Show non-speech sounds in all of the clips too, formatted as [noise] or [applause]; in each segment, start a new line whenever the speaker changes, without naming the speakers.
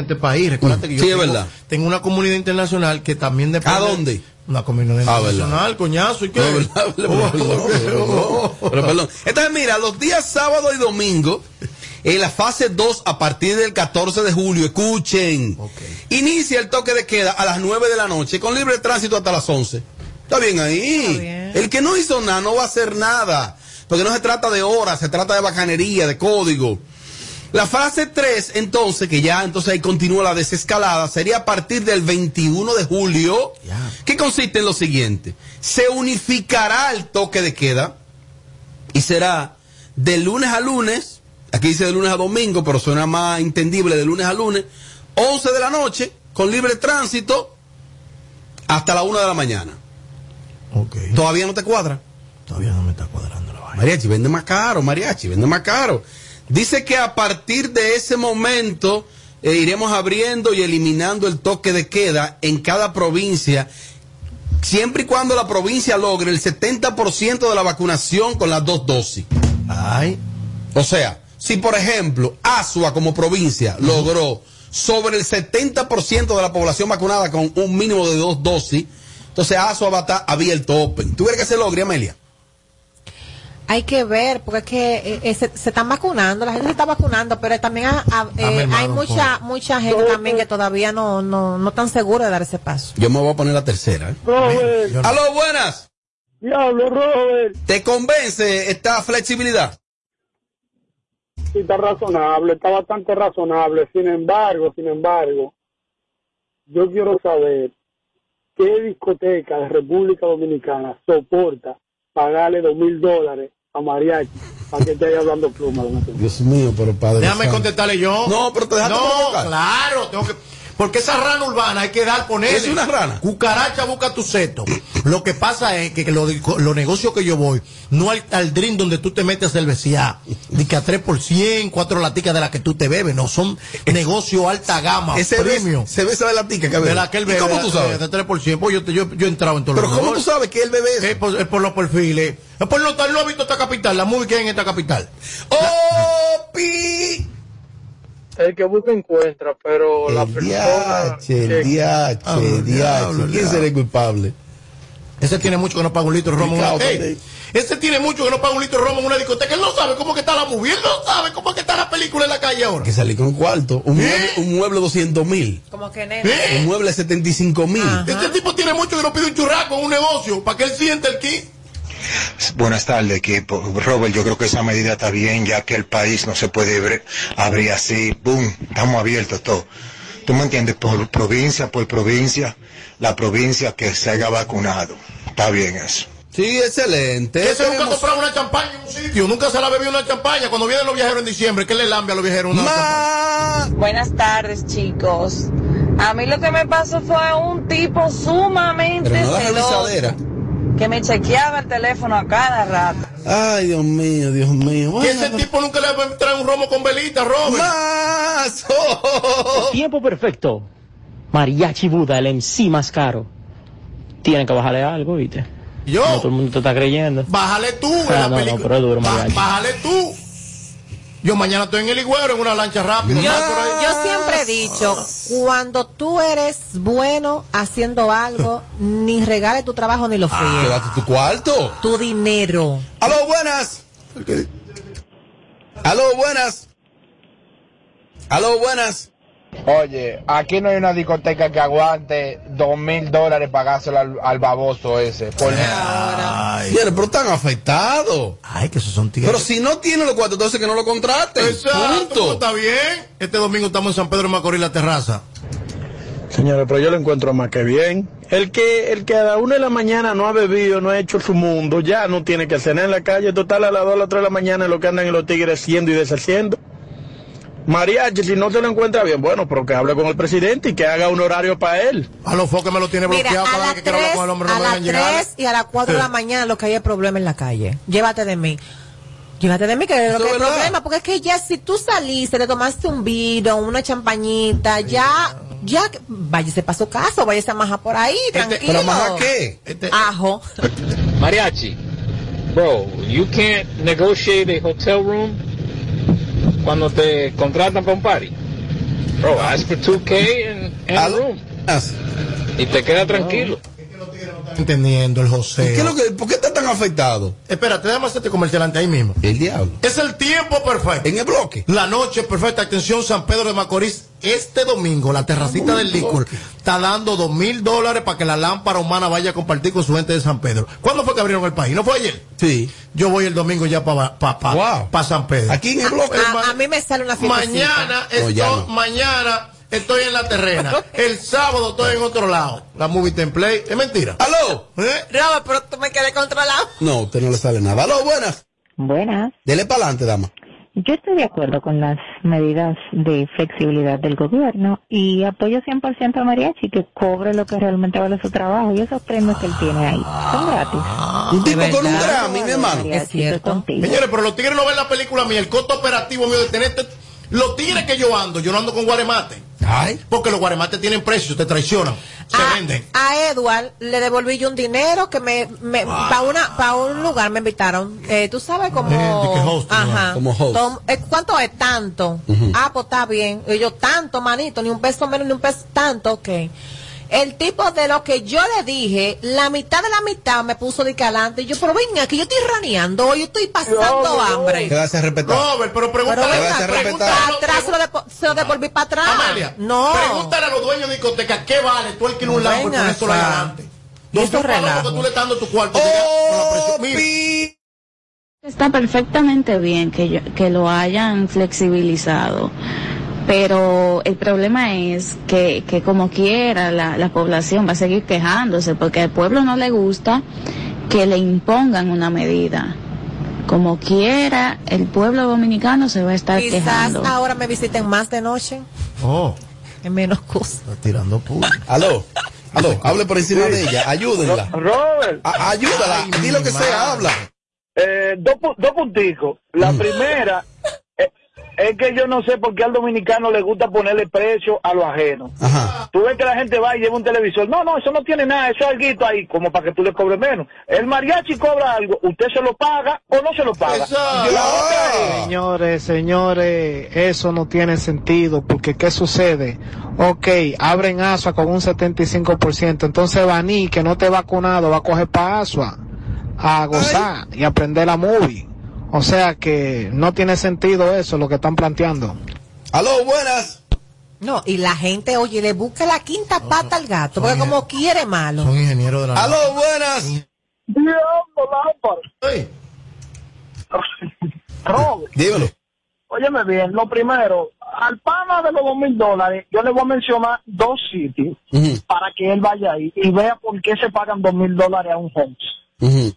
este país. Recuerda que yo
Sí, es
tengo,
verdad.
tengo una comunidad internacional que también depende.
¿A dónde?
Una comunidad
Ah, verdad.
internacional, coñazo. ¿Y qué?
Pero perdón. Entonces, mira, los días sábado y domingo, en la fase 2, a partir del 14 de julio, escuchen, inicia el toque de queda a las 9 de la noche, con libre tránsito hasta las 11. Está bien ahí.
Está bien.
El que no hizo nada no va a hacer nada, porque no se trata de horas, se trata de bacanería, de código. La fase 3, entonces, que ya entonces ahí continúa la desescalada, sería a partir del 21 de julio, que consiste en lo siguiente. Se unificará el toque de queda y será de lunes a lunes, aquí dice de lunes a domingo, pero suena más entendible de lunes a lunes, 11 de la noche, con libre tránsito, hasta la 1 de la mañana.
Ok.
¿Todavía no te cuadra?
Todavía no me está cuadrando la vaina.
Mariachi, vende más caro, mariachi, vende más caro. Dice que a partir de ese momento eh, iremos abriendo y eliminando el toque de queda en cada provincia, siempre y cuando la provincia logre el 70% de la vacunación con las dos dosis.
Ay.
O sea, si por ejemplo Asua como provincia logró sobre el 70% de la población vacunada con un mínimo de dos dosis, entonces Asua va a estar abierto open. ¿Tú crees que se logre, Amelia?
Hay que ver, porque es que eh, eh, se, se están vacunando, la gente se está vacunando, pero también ha- ha- eh, hay mucha mucha gente también que todavía no no no tan segura de dar ese paso.
Yo me voy a poner la tercera. ¿eh? Aló, buenas.
diablo, Robert.
¿Te convence esta flexibilidad?
Sí, está razonable, está bastante razonable. Sin embargo, sin embargo, yo quiero saber qué discoteca de República Dominicana soporta pagarle dos mil dólares a Mariachi para que esté ahí hablando pluma.
Dios mío, pero padre.
Déjame contestarle yo.
No, pero te dejaste
No,
provocar.
claro, tengo que. Porque esa rana urbana hay que dar ponerle.
¿Es una rana?
Cucaracha busca tu seto. Lo que pasa es que, que lo- los negocios que yo voy, no al, al drink donde tú te metes cervecía, ni que a 3 por 100, cuatro laticas de las que tú te bebes, no, son negocios alta gama,
Ese
premium.
se ve esa de la tica que
De
bebe.
la que él
¿Y
bebe.
cómo tú sabes?
De 3 por 100, pues yo, yo, yo he entrado en todos
Pero
los
¿cómo tú sabes que él bebe eso?
Es por, es por los perfiles. Es por no, no ha visto esta capital, la movie que hay en esta capital.
¡Oh, pi!
El que busca encuentra, pero la
El
persona
diache, el
que-
diache,
Ah,
el
diablo,
¿Quién será el culpable?
Ese tiene mucho que no paga un litro de romo. en una-
Picao,
Ey,
Freddy.
ese tiene mucho que no paga un litro de romo en una discoteca. Él no sabe cómo que está la movie. Él no sabe cómo que está la película en la calle ahora.
Que salí con un cuarto. Un
¿Eh?
mueble, un mueble 200 mil.
Como que nene.
¿Eh?
Un mueble 75 mil.
Este tipo tiene mucho que no pide un churraco en un negocio para que él siente el kit.
Buenas tardes, equipo. Robert, yo creo que esa medida está bien, ya que el país no se puede abrir, así. ¡Boom! Estamos abiertos todos. ¿Tú me entiendes? Por provincia, por provincia, la provincia que se haya vacunado. Está bien eso.
Sí, excelente.
Ese nunca
Tenemos
compraba una champaña en un sitio. Nunca se la bebió una champaña. Cuando vienen los viajeros en diciembre, ¿qué le lambe a los viajeros una.
Buenas tardes, chicos. A mí lo que me pasó fue un tipo sumamente
Pero no la
celoso
revisadera.
Que me chequeaba el teléfono a cada rato.
Ay, Dios mío, Dios mío.
Que
Bueno,
ese tipo nunca le trae un romo con velita, Robert.
más. Oh. [laughs]
Tiempo perfecto. Mariachi Buda, el MC más caro. Tienen que bajarle algo, ¿viste?
Yo.
No todo el mundo te está creyendo.
Bájale tú en
Ah,
la
no, no, pero es duro, mariachi.
bájale tú. Yo mañana estoy en el Higüero en una lancha rápida.
Yo,
¿sabes? Por ahí.
yo siempre he dicho, cuando tú eres bueno haciendo algo, ni regales tu trabajo ni lo fríes.
Llévate tu cuarto.
Tu dinero.
Aló, buenas. Aló, buenas. Aló, buenas.
Oye, aquí no hay una discoteca que aguante dos mil dólares pagárselo al, al baboso ese. Por
Ay,
Señores, pero están afectados.
ay, que esos son tigres.
Pero si no tiene los cuartos, entonces que no lo contraten.
Exacto,
Punto.
está bien. Este domingo estamos en San Pedro de Macorís, la terraza.
Señores, pero yo lo encuentro más que bien. El que, el que a la una de la mañana no ha bebido, no ha hecho su mundo, ya no tiene que cenar en la calle. Total, a las dos, a las tres de la mañana es lo que andan en los tigres siendo y deshaciendo. Mariachi, si no se lo encuentra bien, bueno, pero que hable con el presidente y que haga un horario para él.
A los focos me lo tiene
Mira,
bloqueado
a
cada vez
las
que quiero hablar
3,
con el hombre no
a
me
las
dejan llegar.
3 y a las 4 de la mañana lo que hay es problema en la calle. Llévate de mí. Llévate de mí que es lo que hay
es verdad.
problema, porque es que ya si tú saliste, te tomaste un vino, una champañita, ya, ya, váyase para su casa, o váyase a majar por ahí, tranquilo.
Este, ¿Pero más a qué?
Este-
Ajo.
Mariachi, bro, you can't negotiate a hotel room cuando te contratan para un party. Bro, ask for 2K and, and a room. Y te queda tranquilo.
Entendiendo el José.
¿Qué es lo que, ¿Por qué está tan afectado?
Espérate, déjame hacerte comercial ante ahí mismo.
El diablo.
Es el tiempo perfecto.
En el bloque.
La noche perfecta. Atención, San Pedro de Macorís. Este domingo, la terracita del licor está dando dos mil dólares para que la lámpara humana vaya a compartir con su gente de San Pedro. ¿Cuándo fue que abrieron el país? ¿No fue ayer?
Sí.
Yo voy el domingo ya para pa, pa, pa San Pedro.
Aquí en el bloque.
A, a mí me sale una fiesta.
Mañana,
No, no.
mañana estoy en la terrena. [laughs] El sábado estoy en otro lado. La Movie Template. Es mentira.
¡Aló!
¿Eh?
Robert, pero tú me quedé controlado.
No, a usted no le sale nada. ¡Aló, buenas!
Buenas.
Dele para adelante, dama.
Yo estoy de acuerdo con las medidas de flexibilidad del gobierno y apoyo 100% a Mariachi que cobre lo que realmente vale su trabajo y esos premios que él tiene ahí son gratis.
Un tipo con un Grammy, mi hermano.
Es cierto.
Señores, pero los tigres no ven la película mía, el costo operativo mío de tenerte. Los tigres que yo ando, yo no ando con guaremate.
Ay.
Porque los guaremates tienen precios, te traicionan, se
a,
venden.
a Edward le devolví yo un dinero que me, me para una para un lugar me invitaron eh, tú sabes como
Eh, de que host,
ajá
¿no? Como host.
Tom- eh, cuánto es tanto
Ujú.
ah pues está bien y yo tanto manito ni un peso menos ni un peso tanto ok el tipo de lo que yo le dije, la mitad de la mitad me puso de calante. Y yo, pero venga, que yo estoy raneando, yo estoy pasando hambre.
Te vas a respetar.
Robert, pero
Pero
pregúntale,
venga,
hacer
pregúntale,
respetar.
atrás se lo, depo- se lo devolví para atrás.
Amelia,
no.
pregúntale a los dueños de discoteca qué vale tú alquilas un adelante. No porque tú le estás dando tu cuarto. que. Mira,
Está perfectamente bien que, yo- que lo hayan flexibilizado, pero el problema es que, que como quiera la, la población va a seguir quejándose porque al pueblo no le gusta que le impongan una medida. Como quiera, el pueblo dominicano se va a estar
Quizás
quejando.
ahora me visiten más de noche,
Oh, [laughs]
en menos cosas.
está tirando puro.
Aló. Aló, hable por encima de ella, ayúdenla.
Robert,
A- ayúdala,
Ay,
di lo que sea, habla.
eh, dos, dos punticos. La primera eh, es que yo no sé por qué al dominicano le gusta ponerle precio a lo ajeno.
Ajá.
Tú ves que la gente va y lleva un televisor. No, no, eso no tiene nada, eso es algo ahí, como para que tú le cobres menos. El mariachi cobra algo, usted se lo paga o no se lo paga. Otra
Señores, señores, eso no tiene sentido, porque ¿qué sucede? Ok, abren ASUA con un 75%, entonces Baní, que no te vacunado, va a coger para ASUA a gozar y aprender la movie. O sea que no tiene sentido eso, lo que están planteando.
Aló, buenas.
No, y la gente, oye, le busca la quinta pata al gato, porque como quiere malo.
Son ingenieros de la
Aló, buenas.
Diablo, lámpara.
Ey,
Robert,
Dímelo.
óyeme bien, lo primero, al pana de los dos mil dólares, yo le voy a mencionar dos sitios para que él vaya ahí y vea por qué se pagan dos mil dólares a un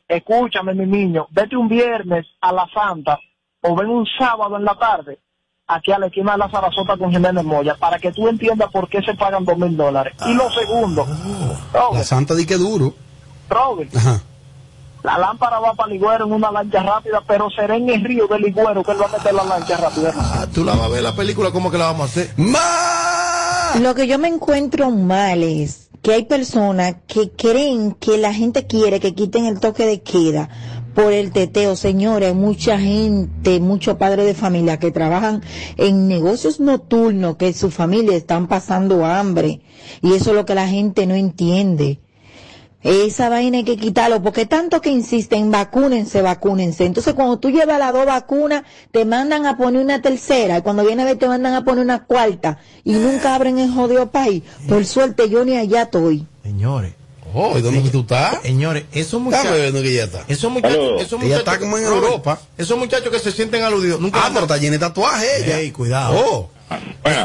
Escúchame, mi niño, vete un viernes a la Santa o ven un sábado en la tarde aquí a la esquina de la Sarasota con Jiménez Moya para que tú entiendas por qué se pagan dos mil dólares. Y lo segundo,
La
Robert,
santa di que duro.
Robert,
Ajá.
la lámpara va para Ligüero en una lancha rápida, pero será en el río de Ligüero que él va a meter la lancha rápida.
ah, tú la vas a ver la película, ¿cómo que la vamos a hacer?
¡Ma!
Lo que yo me encuentro mal es que hay personas que creen que la gente quiere que quiten el toque de queda por el teteo. Señores, mucha gente, muchos padres de familia que trabajan en negocios nocturnos, que su familia están pasando hambre. Y eso es lo que la gente no entiende. Esa vaina hay que quitarlo, porque tanto que insisten, vacúnense, vacúnense. Entonces, cuando tú llevas las dos vacunas, te mandan a poner una tercera, y cuando viene a ver te mandan a poner una cuarta, y nunca abren el jodido país. Por suerte, yo ni allá estoy.
Señores,
Oh, ¿y dónde que tú estás?
señores, esos muchachos,
que ya está.
esos muchachos, esos muchachos,
está como en Europa.
Esos muchachos que se sienten aludidos, nunca
Ah, pero está llena de tatuajes ella.
Ey, cuidado.
Oh.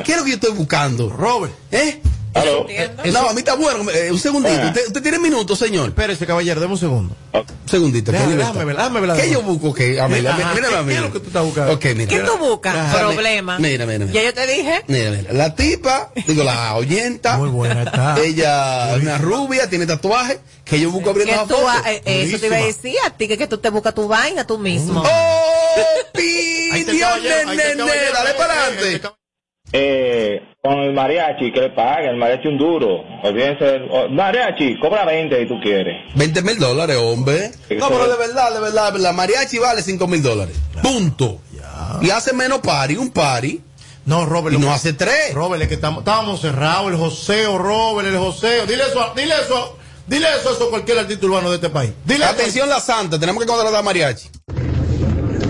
¿Qué es lo que yo estoy buscando?
Robert,
¿Eh?
Aló.
No, a mí está bueno. Eh, un segundito. ¿Usted, usted tiene minutos, señor?
espérese, caballero, deme un segundo.
Un segundito.
Déjame,
¿qué
déjame déjame
¿Qué yo busco? ¿Qué? Amelia,
Ajá,
mira,
¿qué-
mira,
qué es lo que tú estás buscando?
Ok, mira.
¿Qué tú buscas?
Ajá,
Problema.
Mira, mira, mira.
Ya yo te dije.
Mira, mira. La tipa, digo, la oyenta.
Muy buena está.
Ella es una rubia, tiene tatuaje, que yo busco abriendo la foto.
eh, eso te iba a decir a ti, que, que tú te buscas tu vaina tú mismo.
¡Oh,
el
nene!
caballero,
Dale
eh,
para
eh,
adelante.
Eh,
con el mariachi, que le paguen, el mariachi un duro. Olvídense oh, mariachi, cobra 20 si tú quieres.
20 mil dólares, hombre. No, pero de verdad, de verdad, de verdad. Mariachi vale 5 mil dólares. Punto. Y hace menos pari, un pari.
No, Robert.
Y no
que-
hace tres.
Robert, es que estamos, estábamos cerrados, el joseo, Robert, el joseo. Dile eso, dile eso, dile eso, eso a cualquier artista urbano de este país. Dile
Atención la santa, tenemos que contratar a mariachi.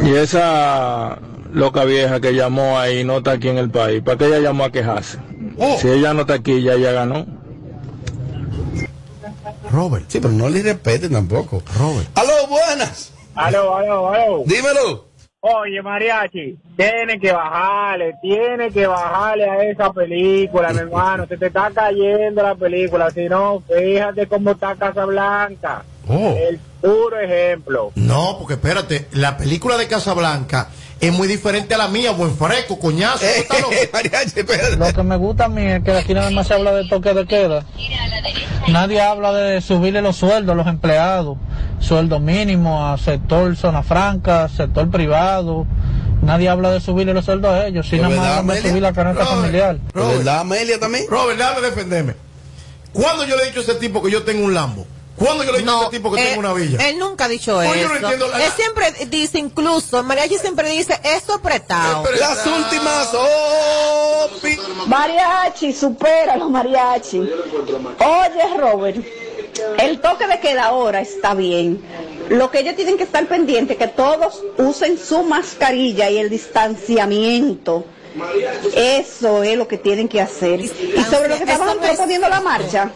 Y esa loca vieja que llamó ahí no está aquí en el país. ¿Para qué ella llamó a quejarse? Si ella no está aquí, ya ella ganó.
Robert.
Sí, pero no le respeten tampoco.
Robert.
Aló, buenas.
Aló, aló, aló.
Dímelo.
Oye, Mariachi, tiene que bajarle, tiene que bajarle a esa película, mi hermano. Se te está cayendo la película. Si no, fíjate cómo está Casablanca.
Oh.
El puro ejemplo.
No, porque espérate, la película de Casablanca es muy diferente a la mía, buen fresco, coñazo.
Eh,
¿tú estás loco?
Lo que me gusta a mí es que aquí nada más se habla de toque de queda. Nadie habla de subirle los sueldos a los empleados, sueldo mínimo a sector zona franca, sector privado. Nadie habla de subirle los sueldos a ellos, sino
¿Es
más de subir la canasta
Robert,
familiar.
Robert.
¿Verdad, Amelia también?
Robert, déjame defenderme. ¿Cuándo yo le he dicho a ese tipo que yo tengo un Lambo? ¿Cuándo yo le he dicho a ese tipo que
Eh,
tengo una villa?
Él nunca ha dicho
Pues
eso.
yo no entiendo la-
Él siempre dice, incluso, Mariachi siempre dice, eso es prestado.
Las últimas. Oh, pi-
Mariachi, supéralo, mariachi. Oye, Robert, el toque de queda ahora está bien. Lo que ellos tienen que estar pendientes que todos usen su mascarilla y el distanciamiento. Eso es lo que tienen que hacer. Y sobre lo que estaban
no es
proponiendo la marcha,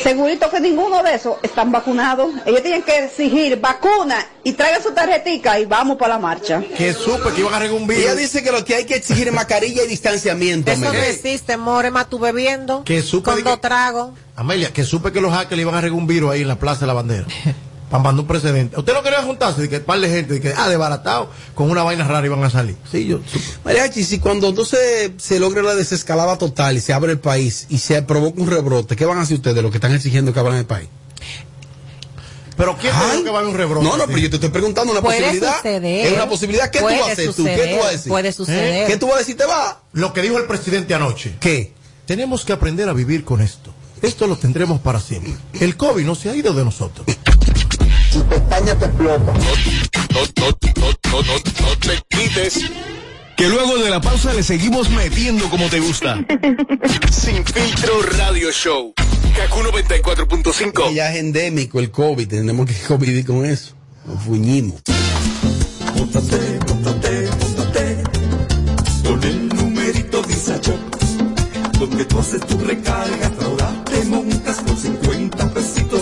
segurito que ninguno de esos están vacunados. Ellos tienen que exigir vacuna y traigan su tarjetica y vamos para la marcha.
Que supe que iban a regar un virus.
Ella dice que lo que hay que exigir es mascarilla y distanciamiento.
Eso no existe, more, más tú bebiendo.
Que supe que-
dos tragos.
Amelia, que supe que los hackers le iban a regar un virus ahí en la Plaza de la Bandera. [laughs] Mandar un precedente. ¿Usted no quería juntarse? De que un par de gente, de que, ah, desbaratado, con una vaina rara iban a salir. Sí, yo.
Mariachi, si cuando entonces se logra la desescalada total y se abre el país y se provoca un rebrote, ¿qué van a hacer ustedes los que están exigiendo que abran el país?
Pero ¿quién te dijo que va a haber un rebrote?
No, no, pero yo te estoy preguntando una
Puede
posibilidad.
suceder.
Es una posibilidad. ¿Qué tú vas a hacer tú? ¿Qué tú vas a decir?
puede suceder.
¿Qué tú vas a decir? ¿Te va?
Lo que dijo el presidente anoche.
¿Qué?
Tenemos que aprender a vivir con esto. Esto lo tendremos para siempre. El COVID no se ha ido de nosotros.
Pestaña te explota.
No, no, no, no, no, no te quites. Que luego de la pausa le seguimos metiendo como te gusta. [laughs] Sin filtro radio show. Kaku 94.5.
Ya es endémico el COVID, tenemos que convivir con eso. Nos fuñimos.
Móntate, móntate, móntate con el numerito Visa Shop, donde tú haces tu recarga, ahora te montas con 50 pesitos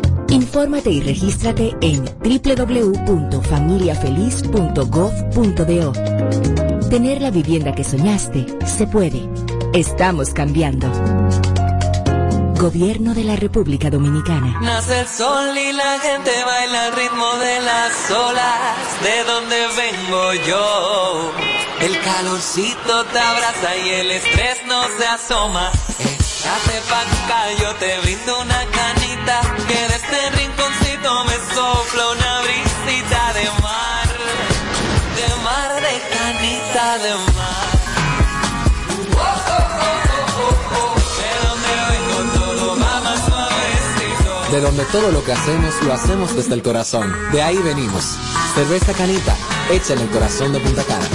Infórmate y regístrate en www.familiafeliz.gov.do. Tener la vivienda que soñaste se puede. Estamos cambiando. Gobierno de la República Dominicana.
Nace el sol y la gente baila al ritmo de las olas. De donde vengo yo. El calorcito te abraza y el estrés no se asoma. Échate pa' acá, yo te brindo una canita. Me sopla una brisita de mar. De mar, de canita, de mar. De donde todo
lo que hacemos lo hacemos desde el corazón. De ahí venimos. Cerveza Canita, hecha en el corazón de Punta Cana.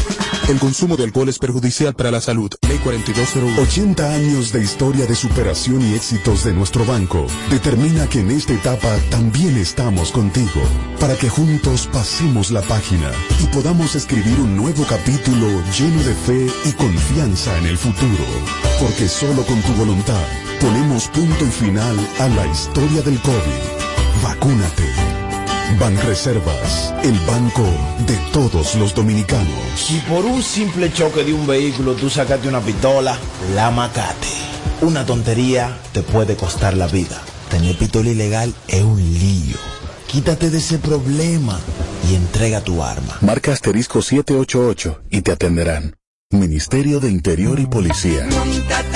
El consumo de alcohol es perjudicial para la salud. Ley 4201.
80 años de historia de superación y éxitos de nuestro banco determina que en esta etapa también estamos contigo, para que juntos pasemos la página y podamos escribir un nuevo capítulo lleno de fe y confianza en el futuro, porque solo con tu voluntad ponemos punto y final a la historia del COVID. Vacúnate. Banreservas, el banco de todos los dominicanos.
Si por un simple choque de un vehículo tú sacaste una pistola, la macate. Una tontería te puede costar la vida. Tener pistola ilegal es un lío. Quítate de ese problema y entrega tu arma.
Marca asterisco 788 y te atenderán.
Ministerio de Interior y Policía.
Montate,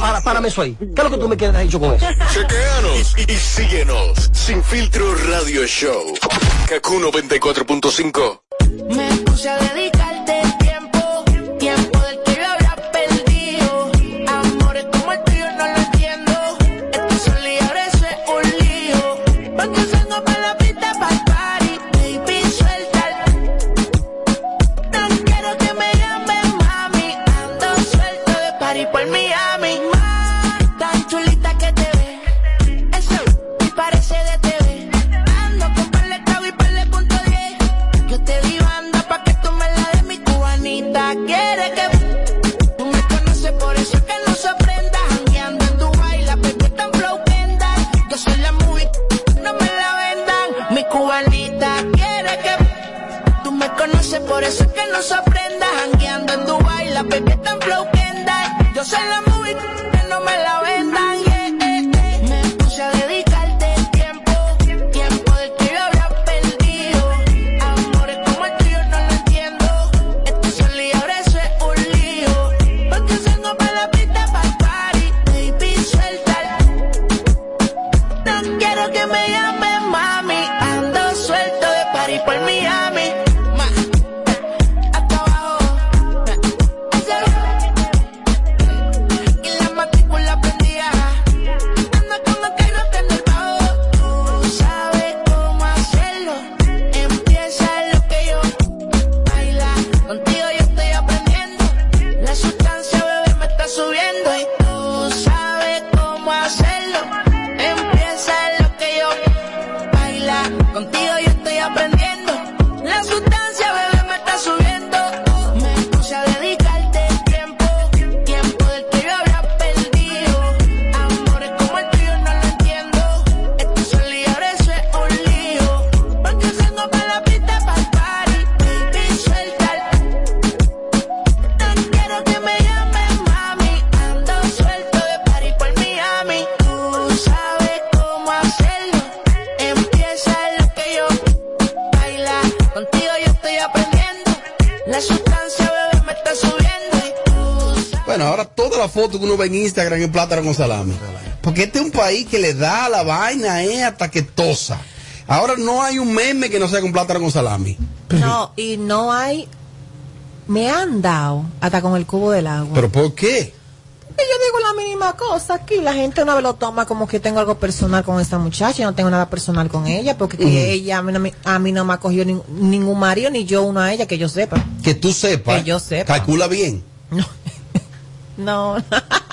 Ahora, párame eso ahí. ¿Qué es lo que tú me quieres dicho con eso?
Chequeanos y, y síguenos. Sin filtro radio show. Kaku 94.5.
Me puse a dedicarte cubanita. Quiere que tú me conoces, por eso es que no se prenda. Jangueando en Dubai, la pepe tan flow Kendall. Yo soy la movie, no me la vendan. Mi cubanita quiere que tú me conoces, por eso es que no se prenda. Jangueando en Dubai, la pepe tan flow Kendall. Yo soy la
plátano con salami. Porque este es un país que le da la vaina eh, hasta que tosa. Ahora no hay un meme que no sea con plátano con salami.
No, y no hay. Me han dado hasta con el cubo del agua.
¿Pero por qué?
Y yo digo la mínima cosa aquí. La gente una vez lo toma como que tengo algo personal con esa muchacha. Yo no tengo nada personal con ella porque que
Ujú.
ella a mí, no me, a mí no me ha cogido nin- ningún marido ni yo uno a ella que yo sepa.
Que tú sepas.
Que yo sepa.
Calcula bien.
No. [laughs] [laughs]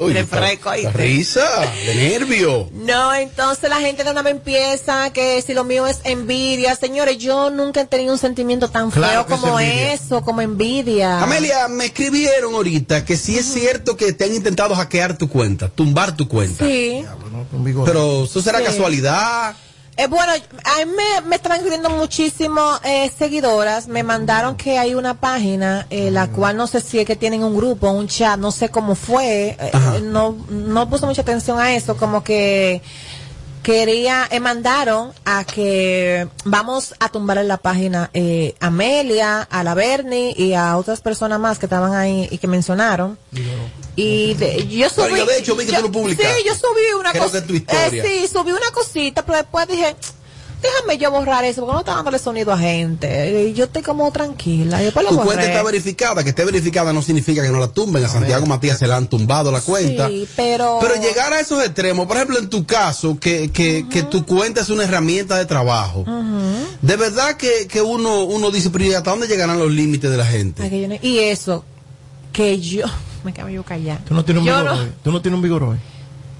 Uy,
De freco, ¿oíste?
risa, de nervio.
No, entonces la gente de una vez empieza que si lo mío es envidia. Señores, yo nunca he tenido un sentimiento tan
Claro
feo
es
como
envidia.
eso, como envidia.
Amelia, me escribieron ahorita que sí es cierto que te han intentado hackear tu cuenta, tumbar tu cuenta.
Sí.
Pero eso será
Sí.
casualidad.
Eh, bueno, a mí me, me estaban escribiendo muchísimas eh, seguidoras. Me mandaron que hay una página, eh, la cual no sé si es que tienen un grupo, un chat, no sé cómo fue. eh, no, no puse mucha atención a eso, como que quería, eh, mandaron a que vamos a tumbar en la página eh, a Amelia, a la Bernie y a otras personas más que estaban ahí y que mencionaron. Y de- yo subí.
Pero yo de hecho vi que tú lo publicaste.
Sí, yo subí una
tu historia.
sí, subí una cosita, pero después dije, déjame yo borrar eso, porque no está dándole sonido a gente. Y yo estoy como tranquila.
Tu
borré.
cuenta está verificada, que esté verificada no significa que no la tumben. A Santiago Matías se le han tumbado la cuenta.
Sí, pero.
Pero llegar a esos extremos, por ejemplo, en tu caso, que, que, que tu cuenta es una herramienta de trabajo, de verdad que, que uno, uno dice, pero ¿y hasta dónde llegarán los límites de la gente?
Ay, no- Y eso, que yo. [laughs] Me quedo yo callada.
Tú no tienes un vigor
no-
hoy. Tú no tienes un vigor hoy.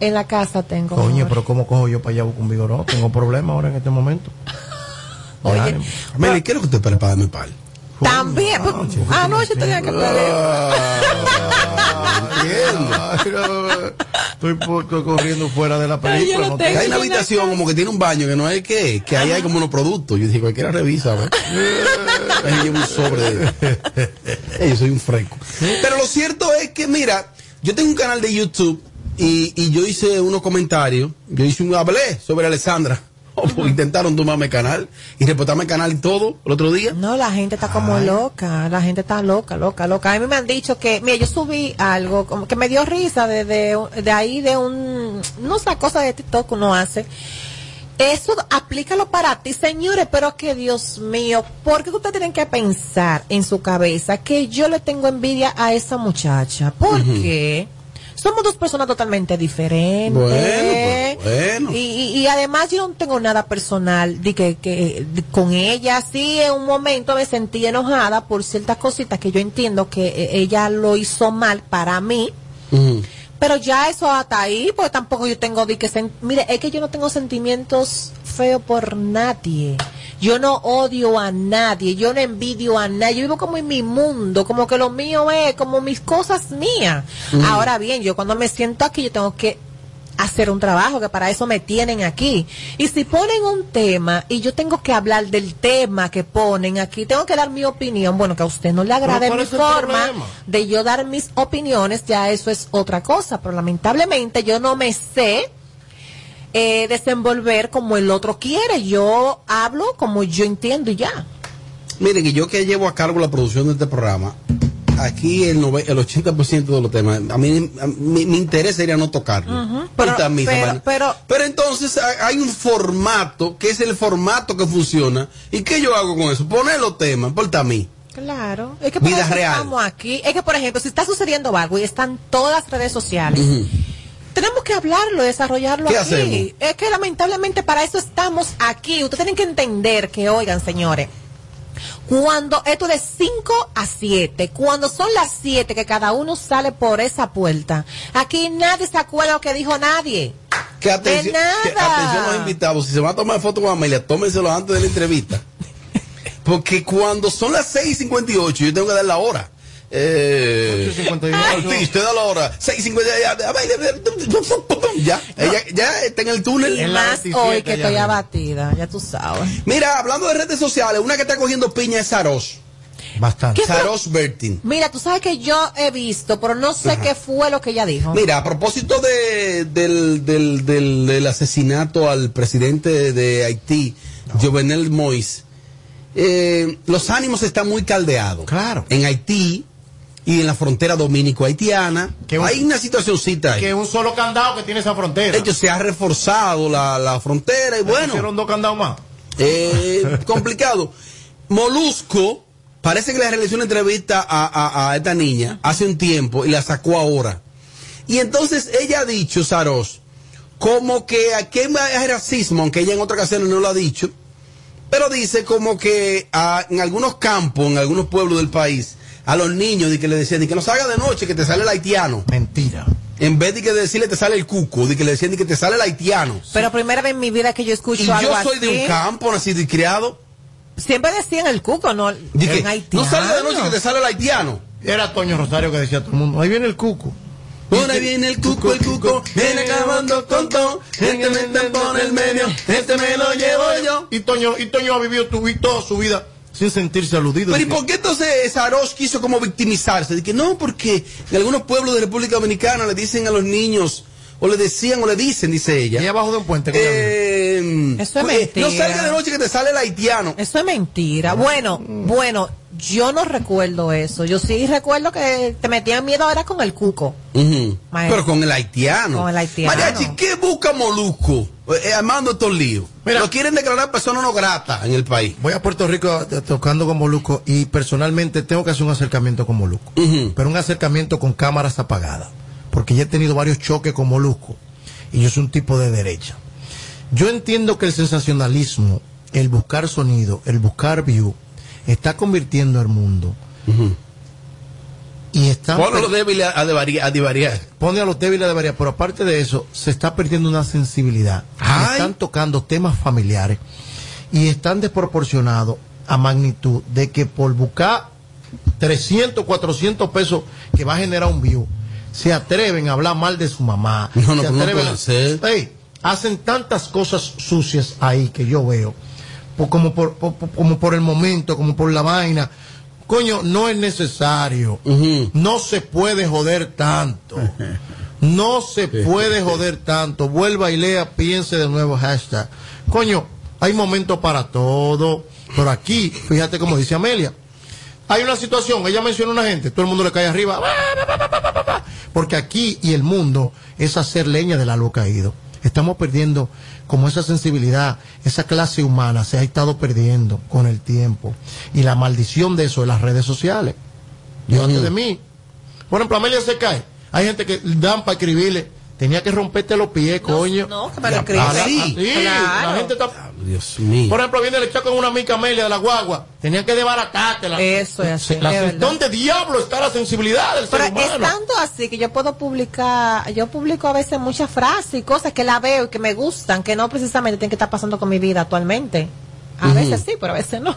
En la casa tengo.
Coño, pero ¿cómo cojo yo para allá con un vigor? Tengo problemas ahora en este momento. [laughs]
Oye,
Meli, ¿qué es lo que te prepara mi pal?
también. pues, anoche tenía que
Estoy, po- estoy corriendo fuera de la película. no
hay una habitación como que tiene un baño que no hay que, que ahí hay como unos productos. Yo dije, cualquiera revisa. [laughs] Ahí llevo un sobre yo soy un fresco. Pero lo cierto es que, mira, yo tengo un canal de YouTube y, y yo hice unos comentarios. Yo hice un hablé sobre Alessandra. [laughs] Intentaron tomarme el canal y reportarme el canal y todo el otro día.
No, la gente está como loca, la gente está loca, loca, loca. A mí me han dicho que, mira, yo subí algo como que me dio risa de, de, de ahí de un, no sé, cosa de TikTok que uno hace. Eso aplícalo para ti, señores, pero que Dios mío, ¿por qué ustedes tienen que pensar en su cabeza que yo le tengo envidia a esa muchacha? ¿Por qué? Somos dos personas totalmente diferentes.
Bueno, bueno.
Y, y- y además yo no tengo nada personal de que, que de- con ella. Sí, en un momento me sentí enojada por ciertas cositas que yo entiendo que eh, ella lo hizo mal para mí. Pero ya eso hasta ahí, porque tampoco yo tengo de que... Mire, es que yo no tengo sentimientos feos por nadie. Yo no odio a nadie, yo no envidio a nadie. Yo vivo como en mi mundo, como que lo mío es como mis cosas mías. Ahora bien, yo cuando me siento aquí, yo tengo que hacer un trabajo, que para eso me tienen aquí. Y si ponen un tema y yo tengo que hablar del tema que ponen aquí, tengo que dar mi opinión, bueno, que a usted no le agrade
¿cuál
mi forma
problema?
de yo dar mis opiniones, ya eso es otra cosa, pero lamentablemente yo no me sé eh, desenvolver como el otro quiere, yo hablo como yo entiendo y ya.
Mire, que yo que llevo a cargo la producción de este programa, aquí el, nove- el 80% de los temas, a mí a mí- mi interés sería no tocarlo. Pero,
Pero-
mí,
pero-
Samani.
pero-
Pero entonces hay un formato que es el formato que funciona. ¿Y qué yo hago con eso? Poner los temas, por a mí.
Claro, es que por
Vida real.
estamos aquí. Es que, por ejemplo, si está sucediendo algo y están todas las redes sociales, tenemos que hablarlo, desarrollarlo
¿Qué
aquí.
hacemos?
Es que lamentablemente para eso estamos aquí. Ustedes tienen que entender que, oigan, señores, cuando esto de 5 a 7, cuando son las 7 que cada uno sale por esa puerta, aquí nadie se acuerda lo que dijo nadie.
Que atención,
De
que
nada.
atención los invitados, si se van a tomar foto con Amelia, tómenselo antes de la entrevista. Porque cuando son las 6.58, yo tengo que dar la hora. Eh, sí, usted da la hora. 6.50, [laughs] ya, ella ya está en el túnel.
Y más hoy que estoy abatida, ya tú sabes.
Mira, hablando de redes sociales, una que está cogiendo piña es Saros.
Bastante.
Saros Bertin.
Mira, tú sabes que yo he visto, pero no sé
Ajá.
qué fue lo que ella dijo.
Mira, a propósito de, del, del, del, del asesinato al presidente de Haití, Jovenel Moïse, eh, los ánimos están muy caldeados.
Claro.
En Haití y en la frontera dominico-haitiana, hay una situacióncita ahí.
Que un solo candado que tiene esa frontera.
De hecho, se ha reforzado la, la frontera y bueno.
Hicieron dos candados más.
Eh, [laughs] complicado. Molusco, parece que le realizó una entrevista a, a- a esta niña hace un tiempo y la sacó ahora. Y entonces ella ha dicho, Saros, como que aquí hay racismo, aunque ella en otra ocasión no lo ha dicho, pero dice como que ah, en algunos campos, en algunos pueblos del país, a los niños de que le decían, de que no salga de noche, que te sale el haitiano.
Mentira.
En vez de que decirle te sale el cuco, de que le decían de que te sale el haitiano.
Pero primera vez en mi vida que yo escucho
Y
algo
yo soy de un campo, nacido y criado.
Siempre decían el cuco, no
Dije,
en haitiano.
no salga de noche que te sale el haitiano.
Era Toño Rosario que decía a todo el mundo, ahí viene el cuco.
Por ahí viene el cuco, el cuco, viene acabando con todo. Este me te pone el medio, este me lo llevo yo.
Y Toño, y Toño ha vivido tu, toda su vida sin sentirse aludido.
Pero ¿y por qué entonces Saros quiso como victimizarse? De que no, porque en algunos pueblos de República Dominicana le dicen a los niños, o le decían o le dicen, dice ella.
Ahí abajo de un puente.
eh,
Eso es
pues,
mentira.
No salga de noche que te sale el haitiano.
Eso es mentira. Bueno, bueno, yo no recuerdo eso. Yo sí recuerdo que te metían miedo ahora con el cuco.
Pero con el haitiano.
Con el haitiano.
Mariachi, ¿qué busca Molusco eh, armando estos líos? Lo quieren declarar persona no grata en el país.
Voy a Puerto Rico eh, tocando con Moluco y personalmente tengo que hacer un acercamiento con Moluco. Pero un acercamiento con cámaras apagadas. Porque ya he tenido varios choques con Molusco. Y yo soy un tipo de derecha. Yo entiendo que el sensacionalismo, el buscar sonido, el buscar view, está convirtiendo el mundo. Y está
Ponlo los débiles a, a, a divariar.
pone a los débiles de variar, pero aparte de eso, se está perdiendo una sensibilidad. Están tocando temas familiares y están desproporcionados a magnitud de que por buscar 300, 400 pesos que va a generar un view, se atreven a hablar mal de su mamá.
No, no,
se
no
atreven
puede
a-
ser.
Ey, hacen tantas cosas sucias ahí que yo veo, como, por, como por el momento, como por la vaina. Coño, no es necesario. No se puede joder tanto. No se [laughs] puede joder tanto. Vuelva y lea, piense de nuevo hashtag. Coño, hay momentos para todo. Pero aquí, fíjate como dice Amelia. Hay una situación, ella menciona una gente, todo el mundo le cae arriba. [laughs] Porque aquí y el mundo es hacer leña del árbol caído. Estamos perdiendo como esa sensibilidad, esa clase humana se ha estado perdiendo con el tiempo. Y la maldición de eso es las redes sociales. Yo antes de mí. Por ejemplo, Amelia se cae. Hay gente que dan para escribirle. Tenía que romperte los pies, coño.
No, que me lo
para-
Sí,
sí,
claro.
la gente está...
Dios mío.
Por ejemplo, viene el echar con una mica Amelia de la guagua. Tenían que desbaratártela.
Eso es así,
La-
es verdad.
¿Dónde diablo está la sensibilidad del
Pero
ser humano?
es tanto así que yo puedo publicar, yo publico a veces muchas frases y cosas que la veo y que me gustan, que no precisamente tienen que estar pasando con mi vida actualmente. A veces sí, pero a veces no.